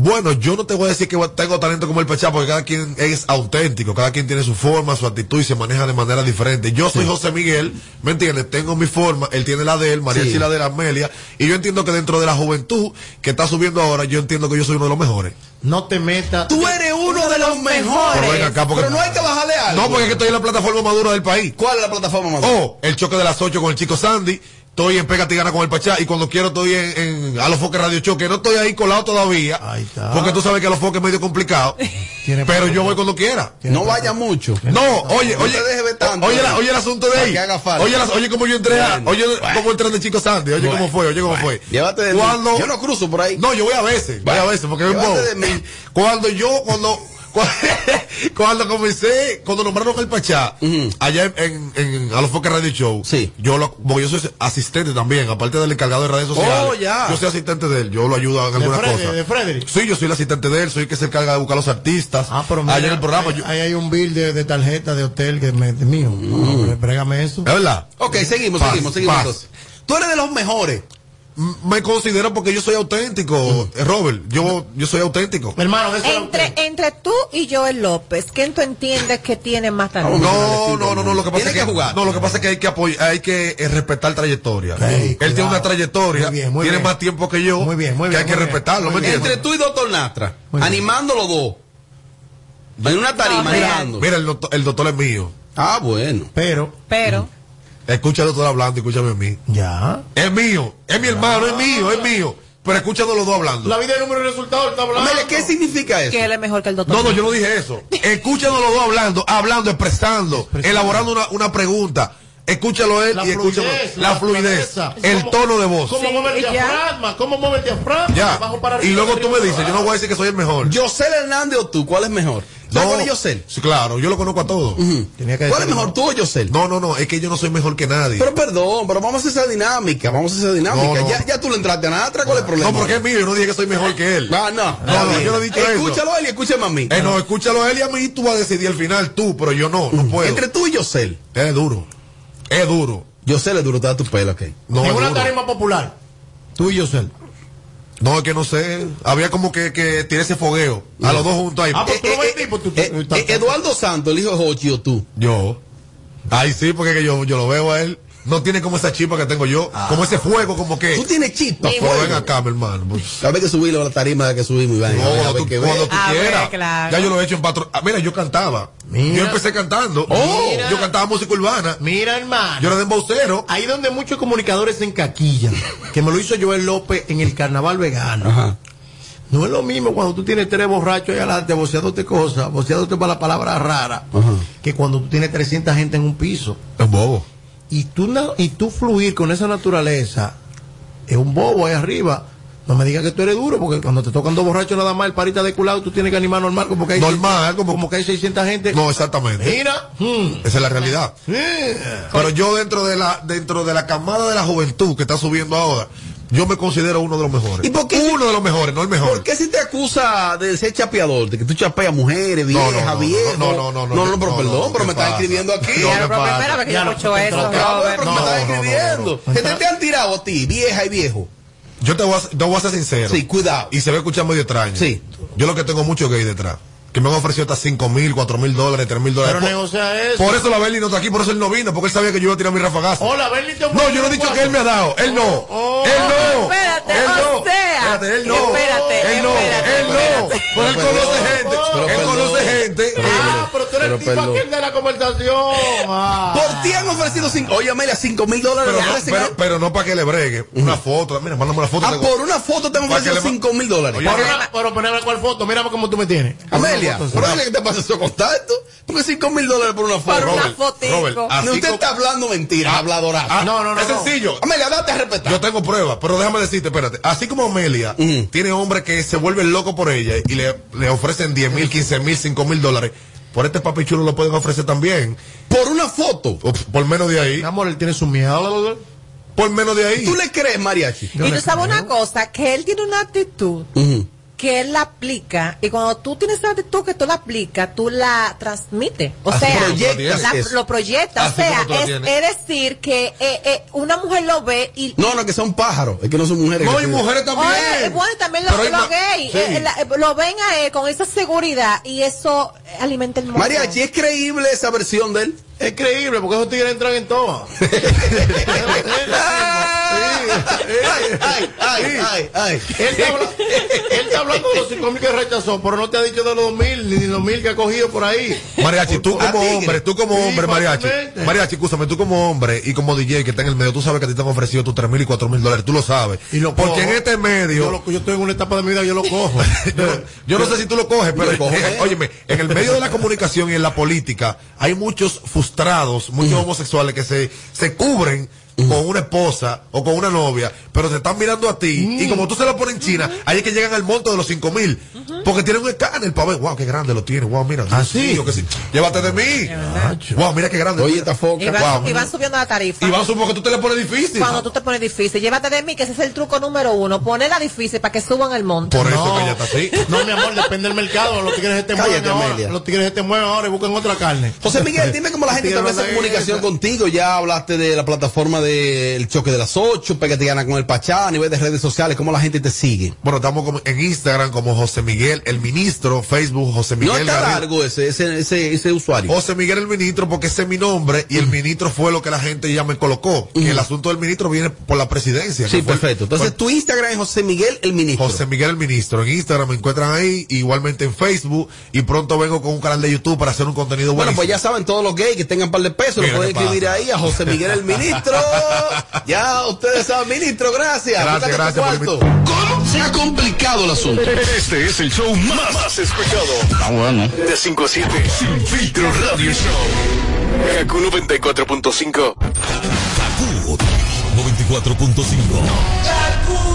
Bueno, yo no te voy a decir que tengo talento como el Pachá, porque cada quien es auténtico, cada quien tiene su forma, su actitud y se maneja de manera diferente. Yo soy José Miguel, ¿me entiendes? Tengo mi forma, él tiene la de él, María
Sí.
la de la Amelia, y yo entiendo que dentro de la juventud que está subiendo ahora, yo entiendo que yo soy uno de los mejores.
No te metas.
Tú eres uno de los mejores.
Pero acá, porque-
Pero no hay que bajarle algo.
No, porque es que estoy en la plataforma madura del país.
¿Cuál es la plataforma más?
Oh, el choque de las 8 con el chico Sandy. Estoy en Pégate y Gana con el Pachá. Y cuando quiero estoy en, en A los Foques Radio Show. Que no estoy ahí colado todavía.
Ahí está.
Porque tú sabes que a los Foques es medio complicado. [laughs]
Tiene
pero yo voy cuando quiera.
no vaya mucho.
No, oye,
No
oye,
ver tanto.
oye, la- oye el asunto de ahí.
que haga falta.
Oye, la- oye cómo yo entré a,
Bueno,
oye
bueno.
cómo entré de Chico Sandy, oye
Bueno,
cómo fue, oye cómo
bueno.
fue.
Llévate de mí.
cuando,
Yo no cruzo por ahí.
No, yo voy a veces, voy a veces, porque
mí.
Cuando yo, cuando, Cuando comencé, cuando nombraron el Pachá, allá en, en, en A los Foques Radio Show, yo lo, porque yo soy asistente también, aparte del encargado de redes sociales.
Oh, ya.
Yo soy asistente de él, yo lo ayudo en algunas cosas.
de Frederick.
Sí, yo soy el asistente de él, soy el que se encarga de buscar los artistas.
Ah, pero mira,
allá en el programa.
ahí,
yo-
ahí hay un bill de, de tarjeta de hotel que me, de mío. No, brégame eso.
¿Es verdad?
Ok, seguimos,
Paz,
seguimos, seguimos.
paz.
Tú eres de los mejores.
Me considero porque yo soy auténtico, eh, Robert. Yo, yo soy auténtico.
Hermano,
Entre, entre tú y Joel López, ¿quién tú entiendes que tiene más talento?
No, no, no, no, lo que pasa
Tiene
es que,
que jugar.
no, lo que pasa es que hay que apoyar, hay que eh, respetar trayectoria. Él tiene una trayectoria,
Muy bien, muy
tiene
bien.
más tiempo que yo,
Muy bien, muy
que
bien,
hay que respetarlo, ¿me?
Entre tú y Doctor Nastra,
Muy bien.
animando los dos. En una tarima,
No.
Mira, el doctor, el doctor es mío.
Ah, bueno.
Pero,
Pero,
Escucha al doctor hablando, escúchame a mí.
ya.
Es mío, es mi hermano, es mío, es mío. Pero escúchalo los dos hablando.
La vida de número y resultado está hablando.
Amelia, ¿qué significa eso?
que él es mejor que el doctor.
No, no, yo no dije eso. [laughs] Escúchalo los dos hablando, hablando, expresando, elaborando una, una pregunta. Escúchalo él
La
y escúchalo.
fluidez,
la,
la
fluidez, el
¿Cómo-
tono de voz.
¿Cómo mueve el diafragma? ¿Cómo mueve el diafragma?
Ya. Y luego tú me dices, yo no voy a decir que soy el mejor.
Yosel Hernández o tú, ¿cuál es mejor? ¿Sabes
No.
cuál es Yosel?
Sí, claro, yo lo conozco a todos.
Tenía que
¿Cuál es mejor, tú o Yosel?
No, no, no, es que yo no soy mejor que nadie.
Pero perdón, pero vamos a hacer esa dinámica, vamos a hacer esa dinámica.
No, no.
Ya, ya tú le entraste a Natra, ¿cuál es el problema?
no, porque es mío, yo no dije que soy mejor que él.
Ah, no,
No, no, yo no he dicho eso.
Escúchalo a él y escúchame a mí.
Eh, no, escúchalo a él y a mí y tú vas a decidir al final tú, pero yo no, no puedo.
Entre tú y Yosel.
Es duro. Es duro.
Yosel es duro, te da tu pelo, ok.
No,
en
es
una tarima popular. Tú y Yosel.
No, es que no sé. Había como que, que tiene ese fogueo. A los dos juntos ahí.
Ah, pues tú
eh,
no ves
eh,
tipo.
Eh, eh, Eduardo Santos, el hijo de Hochi o tú.
Yo. Ay, sí, porque que yo, yo lo veo a él. No tiene como esa chispa que tengo yo. Como ese fuego, como que.
Tú tienes chispa,
Pero ven acá, mi hermano. Pues,
A ver que subirlo a la tarima que subimos y vayan.
No, cuando tú,
qué
cuando tú quieras.
claro.
Ya yo lo he hecho en patrón. Ah, mira, yo cantaba.
Mira.
Yo empecé cantando.
Mira.
Yo cantaba música urbana.
Mira, hermano.
Yo era de embocero.
Ahí donde muchos comunicadores se encaquillan, que me lo hizo Joel López en el carnaval vegano.
Ajá.
No es lo mismo cuando tú tienes tres borrachos ahí adelante boceándote cosas, boceándote para la palabra rara, que cuando tú tienes 300 gente en un piso.
Es bobo.
Y tú, y tú fluir con esa naturaleza, es un bobo ahí arriba. No me digas que tú eres duro, porque cuando te tocan dos borrachos nada más, el parita de culado, tú tienes que animar normal, como que hay,
Normal, como-
como que hay 600 gente.
No, exactamente.
Mira, hmm,
Esa es la realidad. Pero yo dentro de la dentro de la camada de la juventud que está subiendo ahora, yo me considero uno de los mejores.
¿Y por qué
Uno de los mejores, no el mejor.
¿Por qué si te acusa de ser chapeador? De que tú chapeas mujeres, viejas,
no, no,
viejos.
no, no, no, no,
no, no, pero
no,
perdón,
no,
pero
¿qué
me están
pasa?
escribiendo aquí.
No,
Ya,
¿qué
pero primera vez que yo
no,
escucho eso,
Ah, pero me
no,
escribiendo.
no, no.
¿Qué te, han tirado a ti, vieja y viejo?
Yo te voy a, te voy a ser sincero.
Sí, cuidado.
Y se va a escuchar medio extraño.
Sí.
Yo lo que tengo mucho gay detrás. Que me han ofrecido hasta 5 mil, 4 mil dólares, 3 mil dólares.
pero
Por-
negocia eso.
Por eso la Berli no está aquí, por eso él no vino, porque él sabía que yo iba a tirar mi rafagazo.
Te
No, yo no he dicho que él me ha dado. Él no.
Oh,
él no.
espérate,
él no.
o sea,
Espérate, él no.
espérate,
él no.
espérate,
él no. Pero él
Pero
conoce gente.
Pero
él conoce gente.
Ah, pero tipo de la conversación. Ah. [laughs]
Por ti han ofrecido cinco. Oye, Amelia, cinco mil dólares.
Pero no,
ofrecen
pero,
a-
pero no para que le bregue. Una foto. Mira, mándame una foto.
Ah, por una foto te han
que
ofrecido cinco mil dólares.
Oye,
Pero, poneme cuál foto, mira cómo tú me tienes.
Amelia,
foto,
¿por
sí.
qué te pasa su contacto? Porque cinco mil dólares por una foto.
Por una.
Robert,
No, usted está hablando mentiras, habladorazo.
Ah,
No, no, no,
Es
no.
sencillo.
Amelia, date a respetar.
Yo tengo pruebas, pero déjame decirte, espérate. Así como Amelia tiene hombres que se vuelven locos por ella y le, le ofrecen 10 mil, 15 mil, 5 mil dólares, por este papi chulo lo pueden ofrecer también.
Por una foto.
O por menos de ahí.
Mi amor, él tiene su miedo.
Por menos de ahí.
¿Tú le crees, mariachi?
Y tú sabes una cosa, que él tiene una actitud que él la aplica y cuando tú tienes esa actitud que tú la aplicas, tú la transmites. O
Así
sea,
proyectas
la- lo proyectas.
Así
o sea,
la
es, es decir que eh, eh, una mujer lo ve y...
No, no, que son pájaros. Es que no son mujeres.
No, y mujeres también.
Oye, bueno, y también los, los
ma-
gays
Sí.
eh, la- eh, lo ven a él con esa seguridad y eso alimenta el mundo.
Mariachi, ¿es creíble esa versión de él?
Es creíble, porque esos tigres entran en todo. [laughs] [laughs] [laughs]
ay, ay, ay, ay, ay.
Él habla- él está hablando de los 5 mil que rechazó, pero no te ha dicho de los 2 mil ni de los mil que ha cogido por ahí.
Mariachi, tú como hombre, tú como hombre, Mariachi. Mariachi, escúchame, tú como hombre y como DJ que está en el medio, tú sabes que a ti te han ofrecido tus 3 mil y 4 mil dólares, tú lo sabes.
Y lo
Porque en este medio,
Yo, estoy en una etapa de mi vida, yo lo cojo. [laughs]
yo, no sé si tú lo coges, pero óyeme, en el medio de la comunicación y en la política hay muchos frustrados, muchos homosexuales que se, se cubren con una esposa o con una novia pero te están mirando a ti.
Mm.
Y como tú se lo pones en China, ahí es que llegan al monto de los 5 mil. Porque tienen un escáner para ver, wow, qué grande lo tiene, wow, mira.
¿Ah, sí?
Dios, que sí. Llévate de mí. Wow, mira qué grande.
Oye, esta foca.
Y van,
Wow.
y van subiendo la tarifa.
Y van a suponer que tú te le pones difícil.
Cuando tú te pones difícil, llévate de mí, que ese es el truco número uno. Ponerla difícil para que suban el monte.
Por eso
No.
que ella está así.
No, mi amor, depende del mercado. Los tigres se te mueven ahora. Los tigres se te mueven ahora y buscan otra carne.
José Miguel, dime cómo la gente establece comunicación contigo. Ya hablaste de la plataforma del choque de las 8, Pégate gana con el Pachá, a nivel de redes sociales, cómo la gente te sigue.
Bueno, estamos como en Instagram como José Miguel, el ministro, Facebook José
No
Miguel
está
Garrido.
largo ese, ese, ese, ese usuario.
José Miguel el ministro, porque ese es mi nombre y el ministro fue lo que la gente ya me colocó. Que el asunto del ministro viene por la presidencia.
Sí, perfecto. Entonces,
fue-
tu Instagram es José Miguel el ministro.
José Miguel el ministro. En Instagram me encuentran ahí, igualmente en Facebook. Y pronto vengo con un canal de YouTube para hacer un contenido
Bueno,
bueno.
pues ya saben, todos los gays que tengan un par de pesos, lo pueden escribir ahí a José Miguel el ministro. [laughs] ya ustedes saben, ministro, gracias.
Gracias, gracias por.
¿Cómo? Se ha complicado el asunto. Este es el show más, más escuchado. Ah, bueno. De 5 a 7. Sin filtro radio show. Kaku 94.5.
94.5.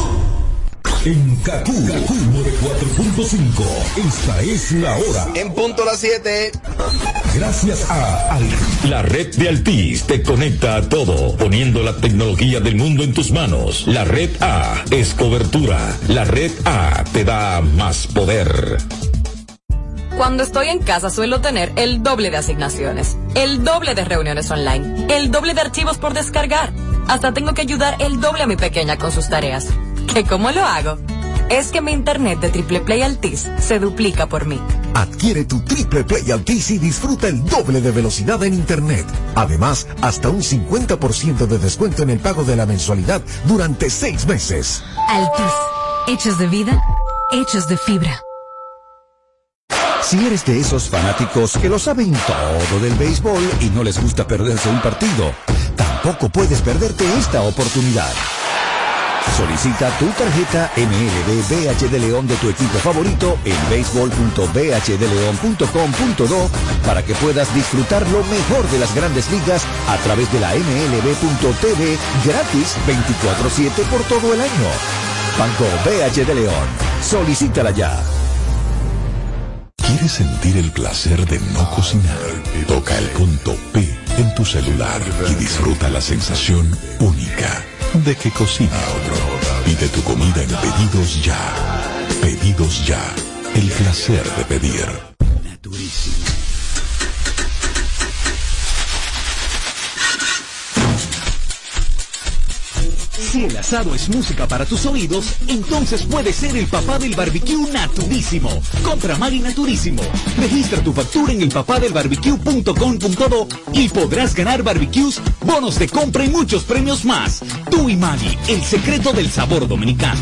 En Kaku, Kaku 94.5. Esta es la hora.
En punto a las 7.
Gracias a Al-
La red de Altis te conecta a todo, poniendo la tecnología del mundo en tus manos. La red A es cobertura. La red A te da más poder.
Cuando estoy en casa suelo tener el doble de asignaciones, el doble de reuniones online, el doble de archivos por descargar. Hasta tengo que ayudar el doble a mi pequeña con sus tareas. ¿Que cómo lo hago? Es que mi internet de Triple Play Altis se duplica por mí.
Adquiere tu Triple Play Altis y disfruta el doble de velocidad en Internet. Además, hasta un 50% de descuento en el pago de la mensualidad durante seis meses.
Altis. Hechos de vida, hechos de fibra.
Si eres de esos fanáticos que lo saben todo del béisbol y no les gusta perderse un partido, tampoco puedes perderte esta oportunidad. Solicita tu tarjeta MLB BH de León de tu equipo favorito en béisbol.bhdeleon.com.do para que puedas disfrutar lo mejor de las grandes ligas a través de la MLB.tv gratis 24-7 por todo el año. Banco BH de León. Solicítala ya.
¿Quieres sentir el placer de no cocinar? Toca el punto P en tu celular y disfruta la sensación única de que cocine otro. Pide tu comida en Pedidos Ya. Pedidos Ya. El placer de pedir.
Si el asado es música para tus oídos, entonces puede ser el papá del barbecue naturísimo. Compra Maggi Naturísimo. Registra tu factura en elpapadelbarbecue.com.do y podrás ganar barbecues, bonos de compra y muchos premios más. Tú y Maggi, el secreto del sabor dominicano.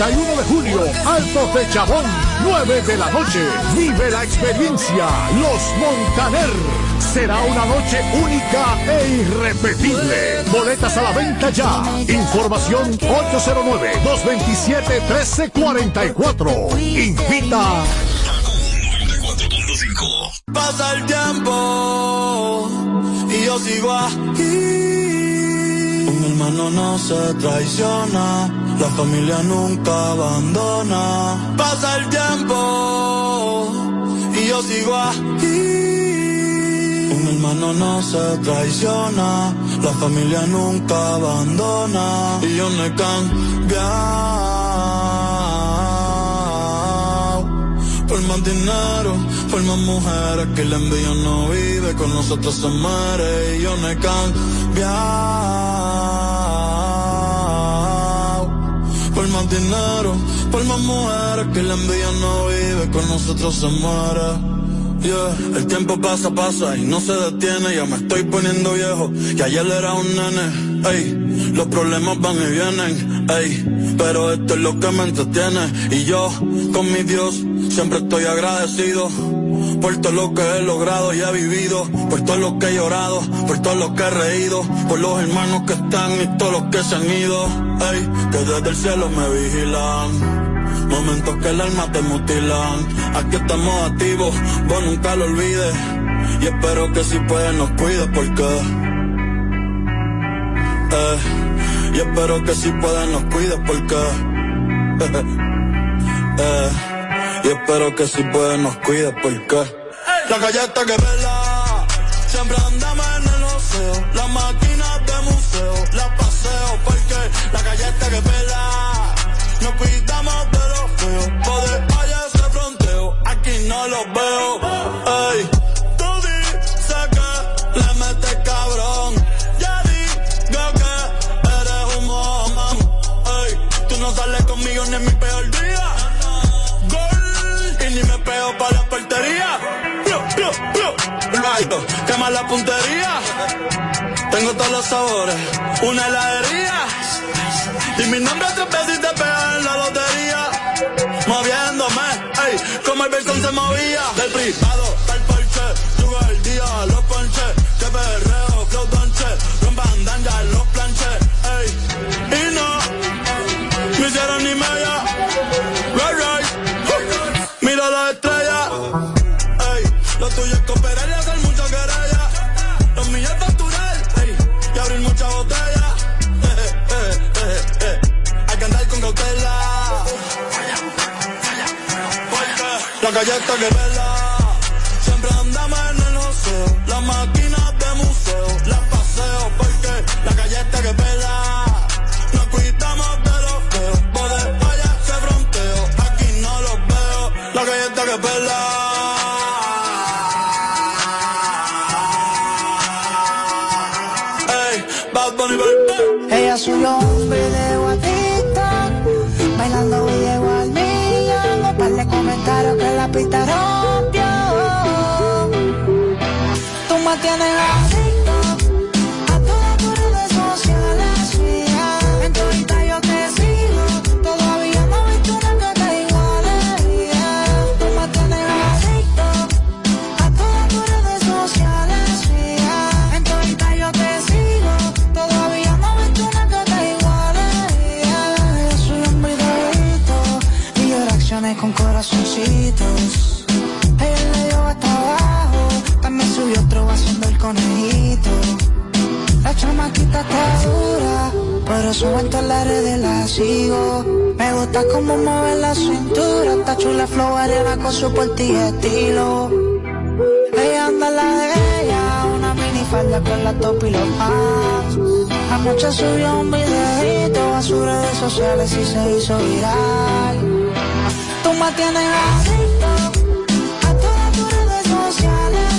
31 de julio, Altos de Chabón, 9 de la noche, vive la experiencia, Los Montaner. Será una noche única e irrepetible. Boletas a la venta ya. Información 809-227-1344. Invita.
Pasa el tiempo y yo sigo aquí. Hermano no se traiciona, la familia nunca abandona. Pasa el tiempo y yo sigo aquí. Un hermano no se traiciona, la familia nunca abandona. Y yo no he cambiado por más dinero, por más mujeres que la envidia no vive, con nosotros se muere y yo no he cambiado. Dinero, por más mujeres que la envidia no vive, con nosotros se muere. Yeah. El tiempo pasa, pasa y no se detiene. Ya me estoy poniendo viejo. Que ayer era un nene. Ey, los problemas van y vienen. Ey, pero esto es lo que me entretiene. Y yo, con mi Dios, siempre estoy agradecido. Por todo lo que he logrado y he vivido. Por todo lo que he llorado. Por todo lo que he reído. Por los hermanos que están y todos los que se han ido. Ey, que desde el cielo me vigilan. Momentos que el alma te mutilan. Aquí estamos activos, vos nunca lo olvides. Y espero que si puedes nos cuides porque. Eh, y espero que si puedes nos cuides porque. [laughs] eh, y espero que si puedes nos cuides porque. La galleta que vela, siempre andamos en el oceo. Las máquinas de museo, las paseo porque la galleta que vela, nos cuidamos de los feos. Poder vaya ese fronteo, aquí no los veo. Right. Quema la puntería. Tengo todos los sabores. Una heladería. Y mi nombre tres veces y te en la lotería. Moviéndome, ey, como el balcón se movía. Del privado, del porche, subo el día, La galleta que vela.
Eso en todas las redes la sigo. Me gusta cómo mueve la cintura, está chula flow arena con su porte y estilo. Ella anda la de ella, una minifalda con la top y los pants. Anoche subió un videito a sus redes sociales y se hizo viral. Tú me tienes adicto a todas tus redes sociales.